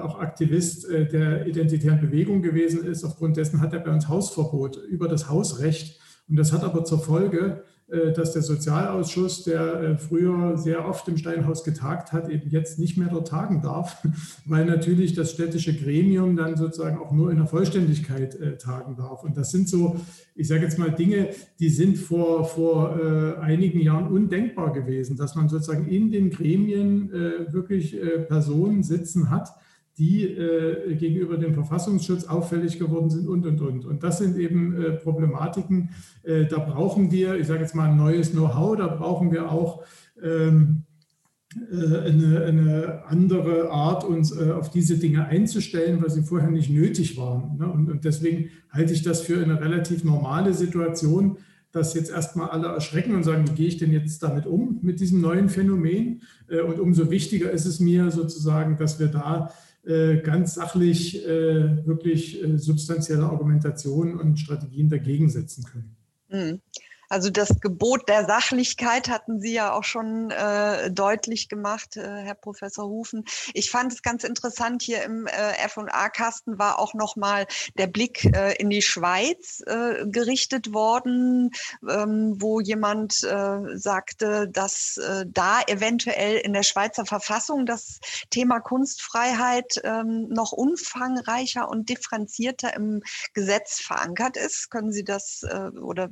auch Aktivist äh, der identitären Bewegung gewesen ist. Aufgrund dessen hat er bei uns Hausverbot über das Hausrecht. Und das hat aber zur Folge, äh, dass der Sozialausschuss, der äh, früher sehr oft im Steinhaus getagt hat, eben jetzt nicht mehr dort tagen darf, weil natürlich das städtische Gremium dann sozusagen auch nur in der Vollständigkeit äh, tagen darf. Und das sind so, ich sage jetzt mal Dinge, die sind vor, vor einigen Jahren undenkbar gewesen, dass man sozusagen in den Gremien wirklich Personen sitzen hat, die äh, gegenüber dem Verfassungsschutz auffällig geworden sind und, und, und. Und das sind eben äh, Problematiken, äh, da brauchen wir, ich sage jetzt mal ein neues Know-how, da brauchen wir auch ähm, äh, eine, eine, andere Art, uns äh, auf diese Dinge einzustellen, weil sie vorher nicht nötig waren. Ne? Und, und deswegen halte ich das für eine relativ normale Situation, dass jetzt erstmal alle erschrecken und sagen, wie gehe ich denn jetzt damit um, mit diesem neuen Phänomen? Äh, und umso wichtiger ist es mir sozusagen, dass wir da ganz sachlich äh, wirklich äh, substanzielle Argumentationen und Strategien dagegen setzen können. Also das Gebot der Sachlichkeit hatten Sie ja auch schon äh, deutlich gemacht, äh, Herr Professor Hufen. Ich fand es ganz interessant, hier im äh, F&A-Kasten war auch nochmal der Blick äh, in die Schweiz äh, gerichtet worden, ähm, wo jemand äh, sagte, dass äh, da eventuell in der Schweizer Verfassung das Thema Kunstfreiheit ähm, noch umfangreicher und differenzierter im Gesetz verankert ist. Können Sie das äh, oder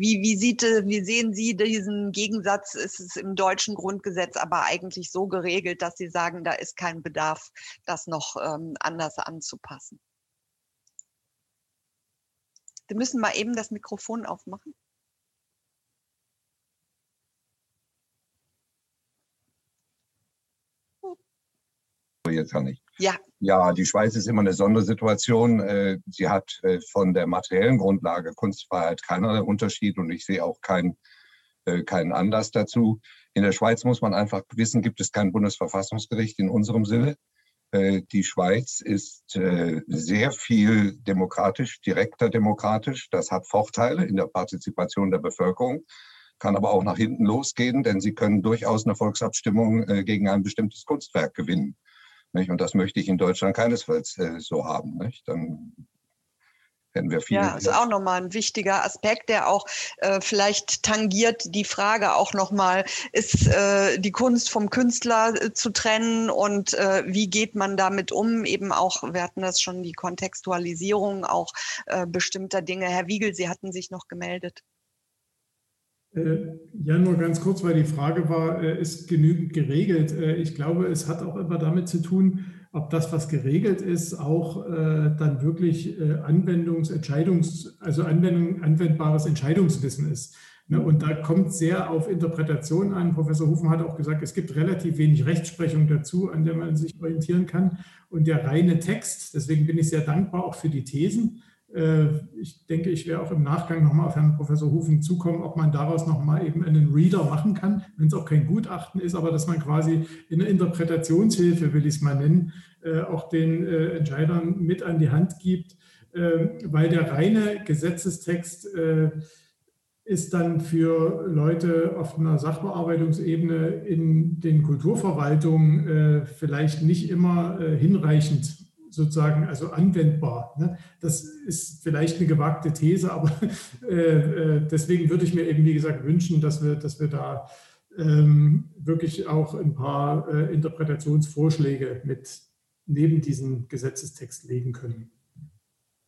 wie, wie, sieht, wie sehen Sie diesen Gegensatz? Ist es im deutschen Grundgesetz aber eigentlich so geregelt, dass Sie sagen, da ist kein Bedarf, das noch ähm, anders anzupassen? Sie müssen mal eben das Mikrofon aufmachen. Jetzt ich. Ja. Ja, die Schweiz ist immer eine Sondersituation. Äh, sie hat äh, von der materiellen Grundlage Kunstfreiheit keinerlei Unterschied und ich sehe auch keinen äh, keinen Anlass dazu. In der Schweiz muss man einfach wissen, gibt es kein Bundesverfassungsgericht in unserem Sinne. Die Schweiz ist sehr viel demokratisch, direkter demokratisch. Das hat Vorteile in der Partizipation der Bevölkerung, kann aber auch nach hinten losgehen, denn sie können durchaus eine Volksabstimmung gegen ein bestimmtes Kunstwerk gewinnen. Nicht? Und das möchte ich in Deutschland keinesfalls äh, so haben. Nicht? Dann hätten wir viel. Ja, ist auch nochmal ein wichtiger Aspekt, der auch äh, vielleicht tangiert die Frage auch nochmal, ist äh, die Kunst vom Künstler äh, zu trennen und äh, wie geht man damit um? Eben auch, wir hatten das schon, die Kontextualisierung auch äh, bestimmter Dinge. Herr Wiegel, Sie hatten sich noch gemeldet. Äh, ja, nur ganz kurz, weil die Frage war, äh, ist genügend geregelt? Äh, ich glaube, es hat auch immer damit zu tun, ob das, was geregelt ist, auch dann wirklich Anwendungs-, Entscheidungs-, also Anwendung, anwendbares Entscheidungswissen ist. Ne, und da kommt sehr auf Interpretation an. Professor Hufen hat auch gesagt, es gibt relativ wenig Rechtsprechung dazu, an der man sich orientieren kann. Und der reine Text, deswegen bin ich sehr dankbar auch für die Thesen, ich denke, ich werde auch im Nachgang nochmal auf Herrn Professor Hufen zukommen, ob man daraus nochmal eben einen Reader machen kann, wenn es auch kein Gutachten ist, aber dass man quasi in der Interpretationshilfe, will ich es mal nennen, äh, auch den äh, Entscheidern mit an die Hand gibt, weil der reine Gesetzestext ist dann für Leute auf einer Sachbearbeitungsebene in den Kulturverwaltungen vielleicht nicht immer hinreichend sozusagen also anwendbar. Ne? Das ist vielleicht eine gewagte These, aber äh, äh, deswegen würde ich mir eben, wie gesagt, wünschen, dass wir, dass wir da ähm, wirklich auch ein paar äh, Interpretationsvorschläge mit neben diesen Gesetzestext legen können.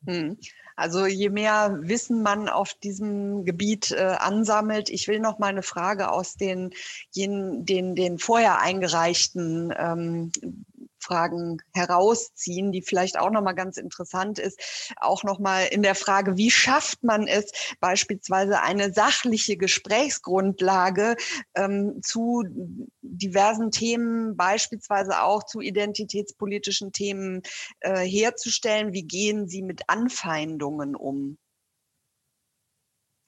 Hm. Also je mehr Wissen man auf diesem Gebiet äh, ansammelt, ich will noch mal eine Frage aus den, den, den, vorher eingereichten ähm, Fragen herausziehen, die vielleicht auch nochmal ganz interessant ist. Auch nochmal in der Frage, wie schafft man es, beispielsweise eine sachliche Gesprächsgrundlage ähm, zu diversen Themen, beispielsweise auch zu identitätspolitischen Themen äh, herzustellen? Wie gehen Sie mit Anfeindungen um?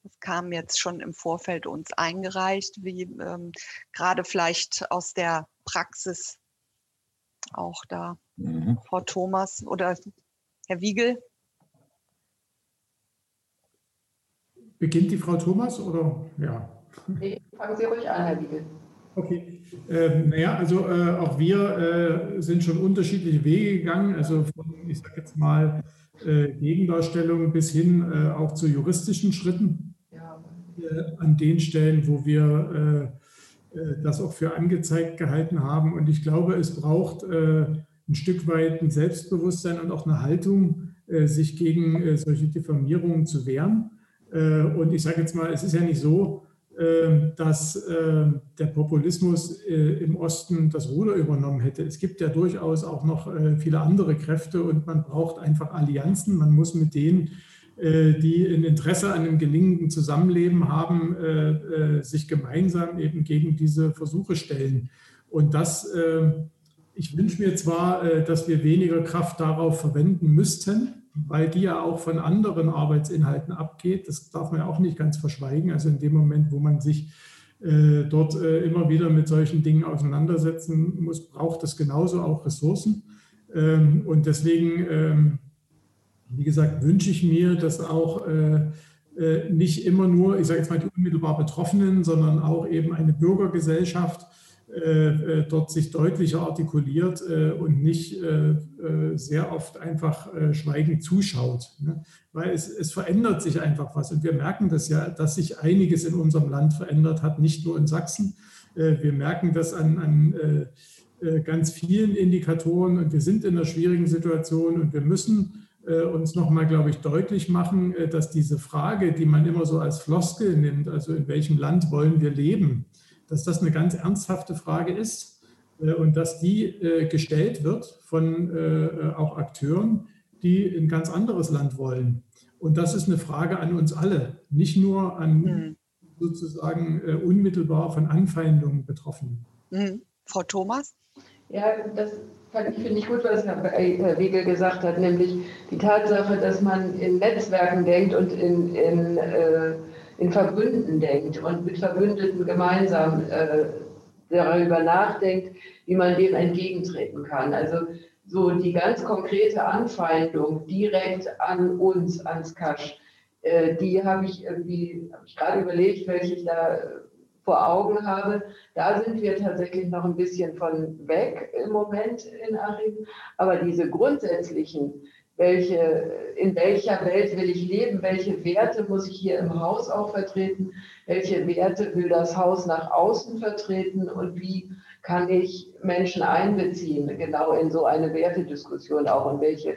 das kam jetzt schon im Vorfeld uns eingereicht, wie ähm, gerade vielleicht aus der Praxis auch da mhm. Frau Thomas oder Herr Wiegel. Beginnt die Frau Thomas oder ja? Nee, fangen Sie ruhig an, Herr Wiegel. Okay, ähm, naja, also äh, auch wir äh, sind schon unterschiedliche Wege gegangen, also von, ich sage jetzt mal, äh, Gegendarstellung bis hin äh, auch zu juristischen Schritten ja. Äh, an den Stellen, wo wir äh, das auch für angezeigt gehalten haben. Und ich glaube, es braucht ein Stück weit ein Selbstbewusstsein und auch eine Haltung, sich gegen solche Diffamierungen zu wehren. Und ich sage jetzt mal, es ist ja nicht so, dass der Populismus äh, im Osten das Ruder übernommen hätte. Es gibt ja durchaus auch noch äh, viele andere Kräfte und man braucht einfach Allianzen. Man muss mit denen, äh, die ein Interesse an einem gelingenden Zusammenleben haben, sich gemeinsam eben gegen diese Versuche stellen. Und das, ich wünsche mir zwar, dass wir weniger Kraft darauf verwenden müssten, weil die ja auch von anderen Arbeitsinhalten abgeht. Das darf man ja auch nicht ganz verschweigen. Also in dem Moment, wo man sich äh, dort äh, immer wieder mit solchen Dingen auseinandersetzen muss, braucht es genauso auch Ressourcen. Ähm, und deswegen, ähm, wie gesagt, wünsche ich mir, dass auch äh, äh nicht immer nur, ich sage jetzt mal, die unmittelbar Betroffenen, sondern auch eben eine Bürgergesellschaft äh, äh, dort sich deutlicher artikuliert äh, und nicht sehr oft einfach schweigend zuschaut. Ne? Weil es, es verändert sich einfach was. Und wir merken das ja, dass sich einiges in unserem Land verändert hat, nicht nur in Sachsen. Wir merken das an, an ganz vielen Indikatoren und wir sind in einer schwierigen Situation und wir müssen uns nochmal, glaube ich, deutlich machen, dass diese Frage, die man immer so als Floskel nimmt, also in welchem Land wollen wir leben, dass das eine ganz ernsthafte Frage ist äh, und dass die äh, gestellt wird von äh, auch Akteuren, die ein ganz anderes Land wollen. Und das ist eine Frage an uns alle, nicht nur an mhm. sozusagen unmittelbar von Anfeindungen Betroffenen. Mhm. Frau Thomas? Ja, das finde ich gut, was Herr Wegel gesagt hat, nämlich die Tatsache, dass man in Netzwerken denkt und in, in äh, in Verbünden denkt und mit Verbündeten gemeinsam äh, darüber nachdenkt, wie man dem entgegentreten kann. Also so die ganz konkrete Anfeindung direkt an uns, ans Kasch, äh, die habe ich irgendwie, habe ich gerade überlegt, welche ich da vor Augen habe. Da sind wir tatsächlich noch ein bisschen von weg im Moment in Achim. Aber diese grundsätzlichen welche, in welcher Welt will ich leben, welche Werte muss ich hier im Haus auch vertreten, welche Werte will das Haus nach außen vertreten und wie kann ich Menschen einbeziehen, genau in so eine Wertediskussion auch und welche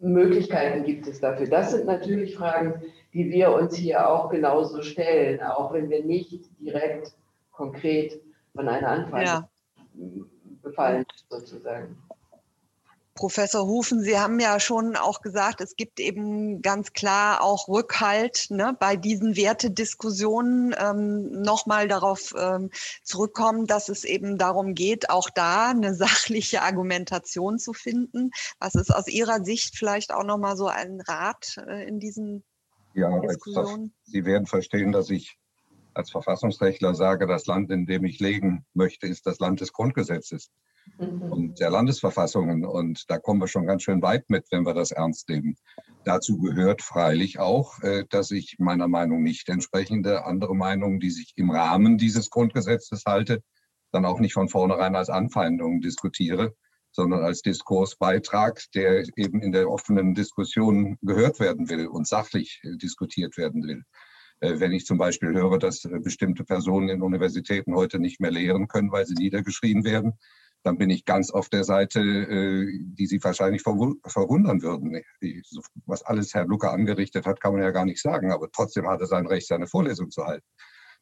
Möglichkeiten gibt es dafür. Das sind natürlich Fragen, die wir uns hier auch genauso stellen, auch wenn wir nicht direkt konkret von einer Anfrage ja. befallen sozusagen. Professor Hufen, Sie haben ja schon auch gesagt, es gibt eben ganz klar auch Rückhalt ne, bei diesen Wertediskussionen. Ähm, Nochmal darauf ähm, zurückkommen, dass es eben darum geht, auch da eine sachliche Argumentation zu finden. Was ist aus Ihrer Sicht vielleicht auch nochmal so ein Rat äh, in diesen ja, Diskussionen? Sie werden verstehen, dass ich als Verfassungsrechtler sage, das Land, in dem ich leben möchte, ist das Land des Grundgesetzes mhm. und der Landesverfassungen. Und da kommen wir schon ganz schön weit mit, wenn wir das ernst nehmen. Dazu gehört freilich auch, äh, dass ich meiner Meinung nicht entsprechende andere Meinungen, die sich im Rahmen dieses Grundgesetzes halte, dann auch nicht von vornherein als Anfeindungen diskutiere, sondern als Diskursbeitrag, der eben in der offenen Diskussion gehört werden will und sachlich äh, diskutiert werden will. Äh, wenn ich zum Beispiel höre, dass bestimmte Personen in Universitäten heute nicht mehr lehren können, weil sie niedergeschrien werden, dann bin ich ganz auf der Seite, äh, die Sie wahrscheinlich verwundern würden. Was alles Herr Luca angerichtet hat, kann man ja gar nicht sagen, aber trotzdem hat er sein Recht, seine Vorlesung zu halten,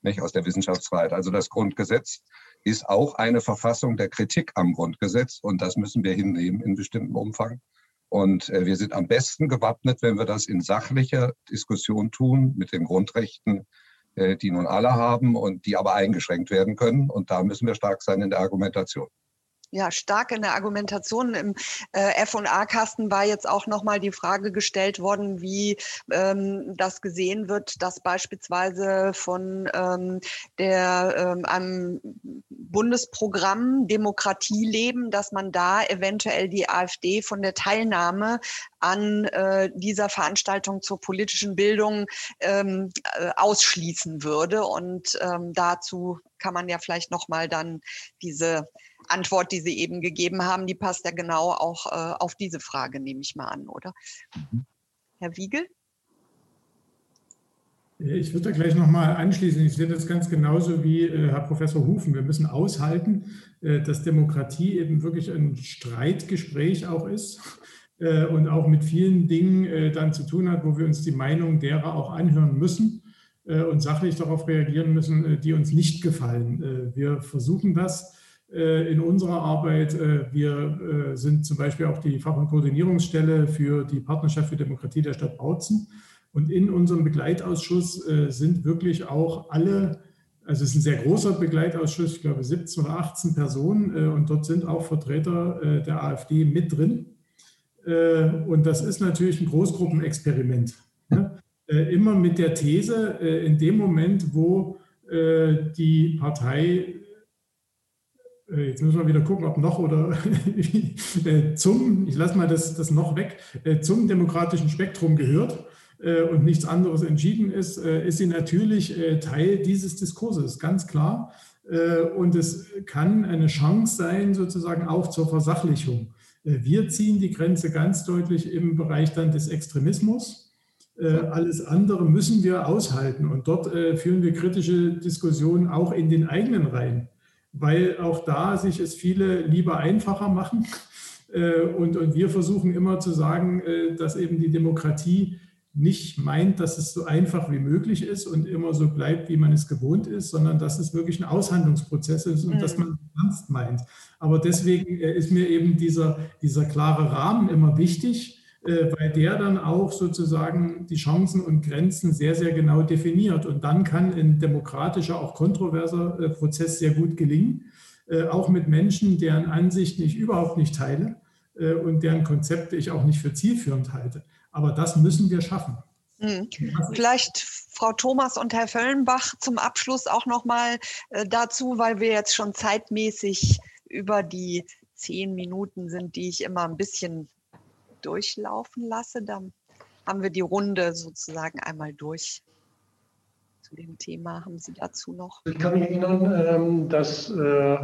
nicht aus der Wissenschaftsfreiheit. Also das Grundgesetz ist auch eine Verfassung der Kritik am Grundgesetz und das müssen wir hinnehmen in bestimmtem Umfang. Und äh, wir sind am besten gewappnet, wenn wir das in sachlicher Diskussion tun mit den Grundrechten, äh, die nun alle haben und die aber eingeschränkt werden können. Und da müssen wir stark sein in der Argumentation. Ja, stark in der Argumentation. Im äh, FA-Kasten war jetzt auch nochmal die Frage gestellt worden, wie ähm, das gesehen wird, dass beispielsweise von ähm, der, ähm, einem Bundesprogramm Demokratie leben, dass man da eventuell die AfD von der Teilnahme an äh, dieser Veranstaltung zur politischen Bildung ähm, äh, ausschließen würde. Und ähm, dazu kann man ja vielleicht nochmal dann diese Antwort, die Sie eben gegeben haben, die passt ja genau auch äh, auf diese Frage, nehme ich mal an, oder? Mhm. Herr Wiegel? Ich würde da gleich nochmal anschließen. Ich sehe das ganz genauso wie äh, Herr Professor Hufen. Wir müssen aushalten, äh, dass Demokratie eben wirklich ein Streitgespräch auch ist äh, und auch mit vielen Dingen äh, dann zu tun hat, wo wir uns die Meinung derer auch anhören müssen äh, und sachlich darauf reagieren müssen, äh, die uns nicht gefallen. wir versuchen das äh, in unserer Arbeit. Äh, wir äh, sind zum Beispiel auch die Fach- und Koordinierungsstelle für die Partnerschaft für Demokratie der Stadt Bautzen. Und in unserem Begleitausschuss sind wirklich auch alle, also es ist ein sehr großer Begleitausschuss, ich glaube 17 oder 18 Personen und dort sind auch Vertreter der AfD mit drin. Und das ist natürlich ein Großgruppenexperiment. Ne? Immer mit der These, in dem Moment, wo die Partei äh, jetzt müssen wir wieder gucken, ob noch oder äh, zum, ich lasse mal das, das noch weg, äh, zum demokratischen Spektrum gehört und nichts anderes entschieden ist, ist sie natürlich Teil dieses Diskurses, ganz klar. Und es kann eine Chance sein, sozusagen auch zur Versachlichung. Wir ziehen die Grenze ganz deutlich im Bereich dann des Extremismus. Alles andere müssen wir aushalten. Und dort führen wir kritische Diskussionen auch in den eigenen Reihen weil auch da sich es viele lieber einfacher machen. Äh, und, und wir versuchen immer zu sagen, äh, dass eben die Demokratie nicht meint, dass es so einfach wie möglich ist und immer so bleibt, wie man es gewohnt ist, sondern dass es wirklich ein Aushandlungsprozess ist und mhm. dass man ernst meint. Aber deswegen äh, ist mir eben dieser, dieser klare Rahmen immer wichtig, weil der dann auch sozusagen die Chancen und Grenzen sehr, sehr genau definiert. Und dann kann ein demokratischer, auch kontroverser äh, Prozess sehr gut gelingen, äh, auch mit Menschen, deren Ansichten ich überhaupt nicht teile und deren Konzepte ich auch nicht für zielführend halte. Aber das müssen wir schaffen. Hm. Vielleicht Frau Thomas und Herr Völlenbach zum Abschluss auch noch mal dazu, weil wir jetzt schon zeitmäßig über die zehn Minuten sind, die ich immer ein bisschen durchlaufen lasse, dann haben wir die Runde sozusagen einmal durch zu dem Thema. Haben Sie dazu noch? Ich kann mich erinnern, ähm, dass äh,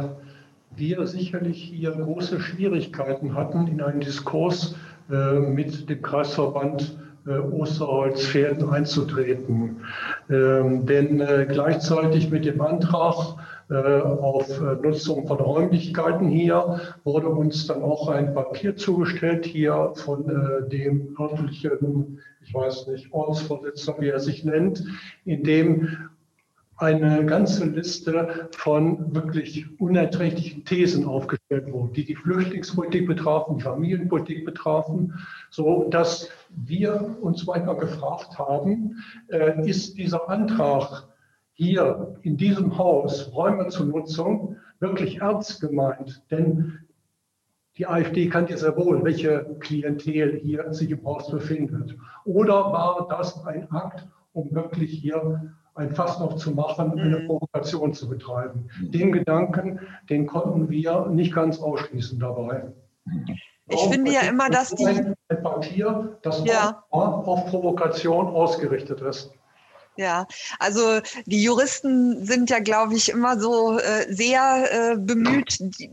wir sicherlich hier große Schwierigkeiten hatten, in einen Diskurs äh, mit dem Kreisverband äh, Osterholz-Pferden einzutreten. Ähm, denn gleichzeitig mit dem Antrag auf äh, Nutzung von Räumlichkeiten hier wurde uns dann auch ein Papier zugestellt hier von äh, dem örtlichen, ich weiß nicht, Ortsvorsitzender, wie er sich nennt, in dem eine ganze Liste von wirklich unerträglichen Thesen aufgestellt wurde, die die Flüchtlingspolitik betrafen, die Familienpolitik betrafen, so dass wir uns manchmal gefragt haben, äh, ist dieser Antrag hier in diesem Haus Räume zur Nutzung wirklich ernst gemeint. Denn die AfD kann ja sehr wohl, welche Klientel hier sich im Haus befindet. Oder war das ein Akt, um wirklich hier ein Fass noch zu machen, eine mhm. Provokation zu betreiben? Den Gedanken, den konnten wir nicht ganz ausschließen dabei. Ich Warum finde ja immer, dass die... Ein Papier, das ja. auf Provokation ausgerichtet ist. Ja, also die Juristen sind ja, glaube ich, immer so äh, sehr äh, bemüht, die,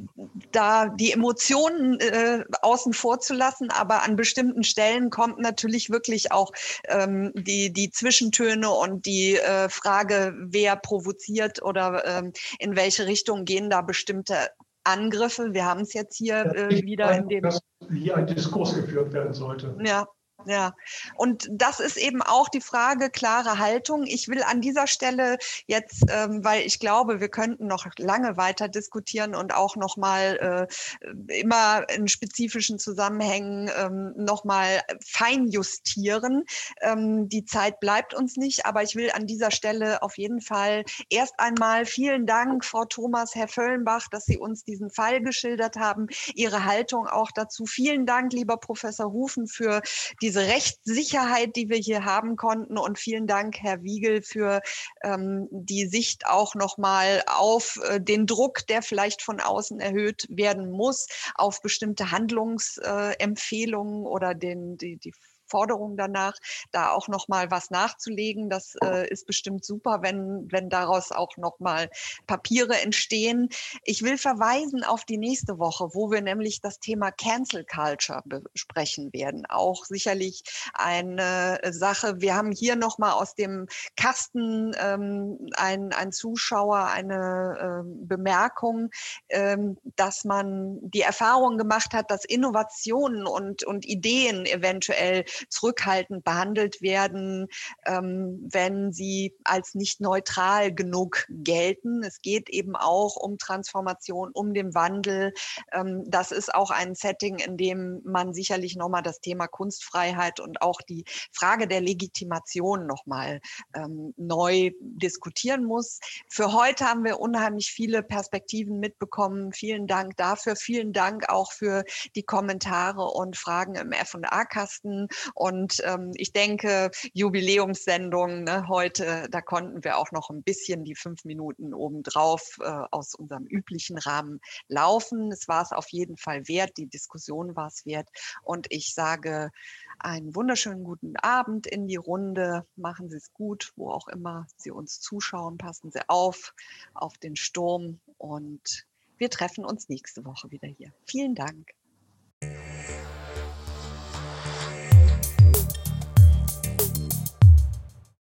da die Emotionen äh, außen vor zu lassen. Aber an bestimmten Stellen kommt natürlich wirklich auch ähm, die, die Zwischentöne und die äh, Frage, wer provoziert oder ähm, in welche Richtung gehen da bestimmte Angriffe. Wir haben es jetzt hier äh, wieder in dem. Dass hier ein Diskurs geführt werden sollte. Ja, Ja, und das ist eben auch die Frage klare Haltung. Ich will an dieser Stelle jetzt, ähm, weil ich glaube, wir könnten noch lange weiter diskutieren und auch noch mal äh, immer in spezifischen Zusammenhängen ähm, noch mal fein justieren. Ähm, die Zeit bleibt uns nicht, aber ich will an dieser Stelle auf jeden Fall erst einmal vielen Dank, Frau Thomas, Herr Völlenbach, dass Sie uns diesen Fall geschildert haben, Ihre Haltung auch dazu. Vielen Dank, lieber Professor Hufen, für die diese Rechtssicherheit, die wir hier haben konnten. Und vielen Dank, Herr Wiegel, für ähm, die Sicht auch nochmal auf äh, den Druck, der vielleicht von außen erhöht werden muss, auf bestimmte Handlungsempfehlungen äh, oder den, die, die Forderung danach, da auch noch mal was nachzulegen. Das äh, ist bestimmt super, wenn, wenn daraus auch noch mal Papiere entstehen. Ich will verweisen auf die nächste Woche, wo wir nämlich das Thema Cancel Culture besprechen werden. Auch sicherlich eine Sache. Wir haben hier noch mal aus dem Kasten ähm, ein, ein Zuschauer eine ähm, Bemerkung, ähm, dass man die Erfahrung gemacht hat, dass Innovationen und, und Ideen eventuell zurückhaltend behandelt werden, ähm, wenn sie als nicht neutral genug gelten. Es geht eben auch um Transformation, um den Wandel. Ähm, das ist auch ein Setting, in dem man sicherlich nochmal das Thema Kunstfreiheit und auch die Frage der Legitimation nochmal ähm, neu diskutieren muss. Für heute haben wir unheimlich viele Perspektiven mitbekommen. Vielen Dank dafür. Vielen Dank auch für die Kommentare und Fragen im F&A-Kasten. Und ähm, ich denke, Jubiläumssendung ne, heute, da konnten wir auch noch ein bisschen die fünf Minuten obendrauf äh, aus unserem üblichen Rahmen laufen. Es war es auf jeden Fall wert. Die Diskussion war es wert. Und ich sage einen wunderschönen guten Abend in die Runde. Machen Sie es gut, wo auch immer Sie uns zuschauen. Passen Sie auf, auf den Sturm und wir treffen uns nächste Woche wieder hier. Vielen Dank.